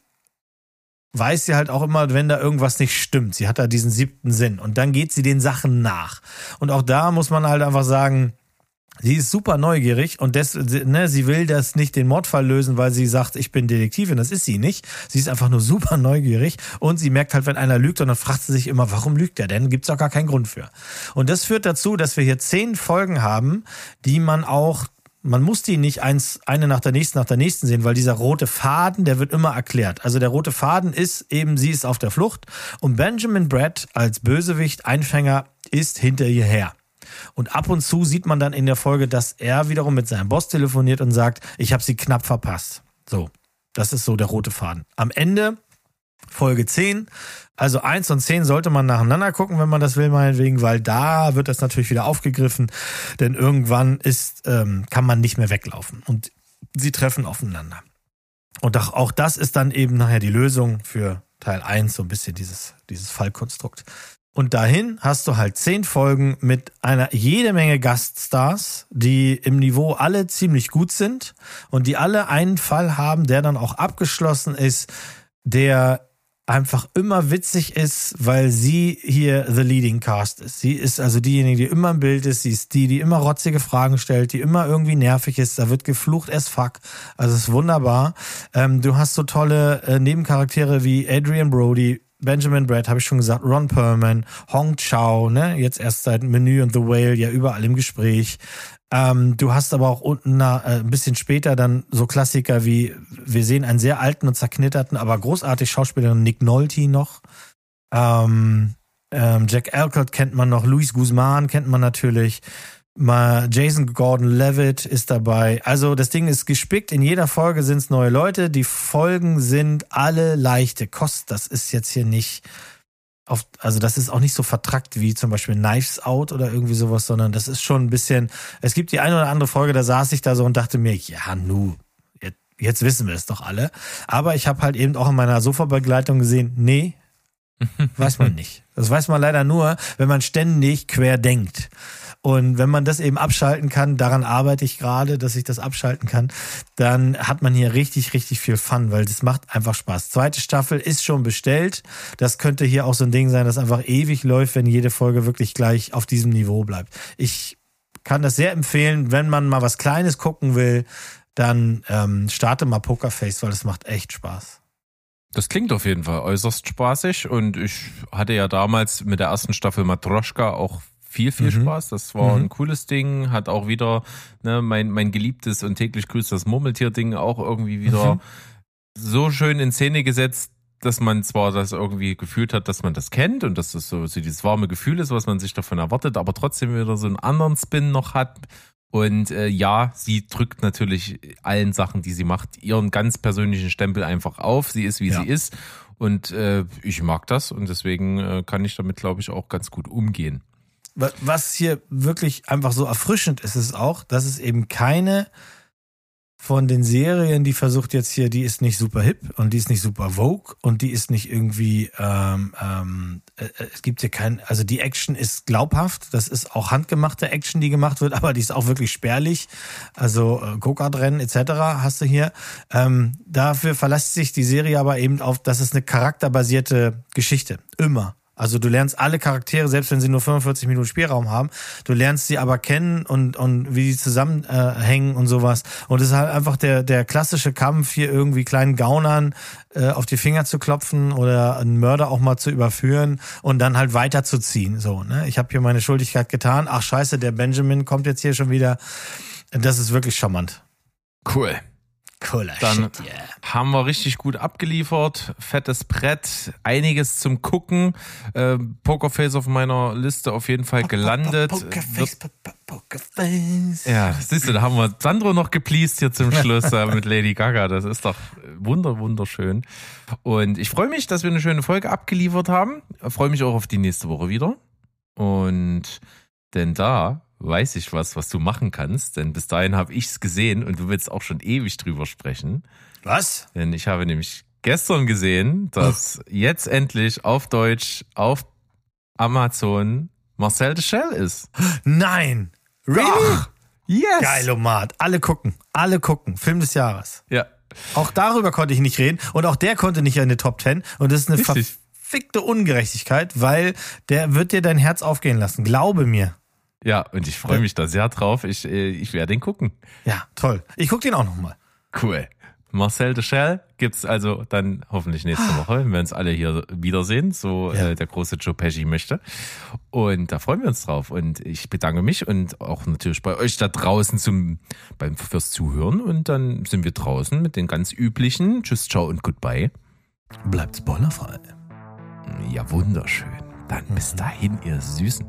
weiß sie halt auch immer, wenn da irgendwas nicht stimmt. Sie hat da diesen siebten Sinn und dann geht sie den Sachen nach. Und auch da muss man halt einfach sagen, Sie ist super neugierig und das, ne, sie will das nicht den Mordfall lösen, weil sie sagt, ich bin Detektivin. Das ist sie nicht. Sie ist einfach nur super [LAUGHS] neugierig und sie merkt halt, wenn einer lügt und dann fragt sie sich immer, warum lügt er denn? Gibt's auch gar keinen Grund für. Und das führt dazu, dass wir hier zehn Folgen haben, die man auch man muss die nicht eins, eine nach der nächsten nach der nächsten sehen, weil dieser rote Faden, der wird immer erklärt. Also der rote Faden ist eben, sie ist auf der Flucht und Benjamin Brett als Bösewicht, Einfänger, ist hinter ihr her. Und ab und zu sieht man dann in der Folge, dass er wiederum mit seinem Boss telefoniert und sagt, ich habe sie knapp verpasst. So, das ist so der rote Faden. Am Ende Folge 10. Also 1 und 10 sollte man nacheinander gucken, wenn man das will, meinetwegen, weil da wird das natürlich wieder aufgegriffen, denn irgendwann ist, ähm, kann man nicht mehr weglaufen und sie treffen aufeinander. Und auch, das ist dann eben nachher die Lösung für Teil 1, so ein bisschen dieses, dieses Fallkonstrukt. Und dahin hast du halt zehn Folgen mit einer jede Menge Gaststars, die im Niveau alle ziemlich gut sind und die alle einen Fall haben, der dann auch abgeschlossen ist, der einfach immer witzig ist, weil sie hier the leading cast ist. Sie ist also diejenige, die immer im Bild ist. Sie ist die, die immer rotzige Fragen stellt, die immer irgendwie nervig ist. Da wird geflucht as fuck. Also es ist wunderbar. Ähm, du hast so tolle äh, Nebencharaktere wie Adrian Brody, Benjamin Brad, habe ich schon gesagt, Ron Perlman, Hong Chow, ne, jetzt erst seit Menü und The Whale ja überall im Gespräch. Ähm, du hast aber auch unten na, äh, ein bisschen später dann so Klassiker wie, wir sehen einen sehr alten und zerknitterten, aber großartig Schauspieler Nick Nolte noch. Ähm, ähm, Jack Alcott kennt man noch, Luis Guzman kennt man natürlich. Mal Jason Gordon-Levitt ist dabei. Also das Ding ist gespickt. In jeder Folge sind es neue Leute. Die Folgen sind alle leichte Kost. Das ist jetzt hier nicht auf, also das ist auch nicht so vertrackt wie zum Beispiel Knives Out oder irgendwie sowas, sondern das ist schon ein bisschen. Es gibt die eine oder andere Folge, da saß ich da so und dachte mir, ja, nu, jetzt, jetzt wissen wir es doch alle. Aber ich habe halt eben auch in meiner Sofa-Begleitung gesehen, nee, [LAUGHS] weiß man nicht. Das weiß man leider nur, wenn man ständig quer denkt. Und wenn man das eben abschalten kann, daran arbeite ich gerade, dass ich das abschalten kann, dann hat man hier richtig, richtig viel Fun, weil das macht einfach Spaß. Zweite Staffel ist schon bestellt. Das könnte hier auch so ein Ding sein, das einfach ewig läuft, wenn jede Folge wirklich gleich auf diesem Niveau bleibt. Ich kann das sehr empfehlen, wenn man mal was Kleines gucken will, dann ähm, starte mal Pokerface, weil das macht echt Spaß. Das klingt auf jeden Fall äußerst spaßig und ich hatte ja damals mit der ersten Staffel Matroschka auch viel, viel Mhm. Spaß. Das war Mhm. ein cooles Ding, hat auch wieder ne, mein, mein geliebtes und täglich grüßt das Murmeltier-Ding auch irgendwie wieder Mhm. so schön in Szene gesetzt, dass man zwar das irgendwie gefühlt hat, dass man das kennt und dass das so, so dieses warme Gefühl ist, was man sich davon erwartet, aber trotzdem wieder so einen anderen Spin noch hat. Und äh, ja, sie drückt natürlich allen Sachen, die sie macht, ihren ganz persönlichen Stempel einfach auf. Sie ist, wie Ja. sie ist. Und äh, ich mag das und deswegen äh, kann ich damit, glaube ich, auch ganz gut umgehen. Wa- Was hier wirklich einfach so erfrischend ist, ist auch, dass es eben keine von den Serien, die versucht jetzt hier, die ist nicht super hip und die ist nicht super vogue und die ist nicht irgendwie, ähm, ähm, äh, äh, es gibt hier kein, also die Action ist glaubhaft, das ist auch handgemachte Action, die gemacht wird, [LAUGHS] aber die ist auch wirklich spärlich, also äh, Go-Kart-Rennen etc. hast du hier. Ähm, dafür verlässt sich die Serie aber eben auf, das ist eine charakterbasierte Geschichte, immer. Also du lernst alle Charaktere, selbst wenn sie nur 45 Minuten Spielraum haben, du lernst sie aber kennen und, und wie sie zusammenhängen äh, und sowas. Und es ist halt einfach der, der klassische Kampf, hier irgendwie kleinen Gaunern äh, auf die Finger zu klopfen oder einen Mörder auch mal zu überführen und dann halt weiterzuziehen. So, ne? Ich habe hier meine Schuldigkeit getan. Ach scheiße, der Benjamin kommt jetzt hier schon wieder. Das ist wirklich charmant. Cool. Cooler Dann Shit, yeah. haben wir richtig gut abgeliefert. Fettes Brett, einiges zum Gucken. Äh, Pokerface auf meiner Liste auf jeden Fall gelandet. Pokerface, po- po- Pokerface. Ja, siehst du, da haben wir Sandro noch gepleased hier zum Schluss äh, mit Lady Gaga. Das ist doch wunder, wunderschön. Und ich freue mich, dass wir eine schöne Folge abgeliefert haben. Freue mich auch auf die nächste Woche wieder. Und denn da weiß ich was, was du machen kannst. Denn bis dahin habe ich's gesehen und du willst auch schon ewig drüber sprechen. Was? Denn ich habe nämlich gestern gesehen, dass jetzt endlich auf Deutsch auf Amazon Marcel de Shell ist. Nein. Really? Ach, yes. Geilomat. Alle gucken. Alle gucken. Film des Jahres. Ja. Auch darüber konnte ich nicht reden. Und auch der konnte nicht in die Top Ten. Und das ist eine Richtig. verfickte Ungerechtigkeit, weil der wird dir dein Herz aufgehen lassen. Glaube mir. Ja, und ich freue mich da sehr drauf. Ich, äh, ich werde ihn gucken. Ja, toll. Ich guck den auch noch mal. Cool. Marcel de Shell gibt's also dann hoffentlich nächste Woche, wenn wir uns alle hier wiedersehen, so Ja. äh, der große Joe Pesci möchte. Und da freuen wir uns drauf. Und ich bedanke mich und auch natürlich bei euch da draußen zum, beim, fürs Zuhören. Und dann sind wir draußen mit den ganz üblichen Tschüss, Ciao und Goodbye. Bleibt spoilerfrei. Ja, wunderschön. Dann bis dahin, ihr Süßen.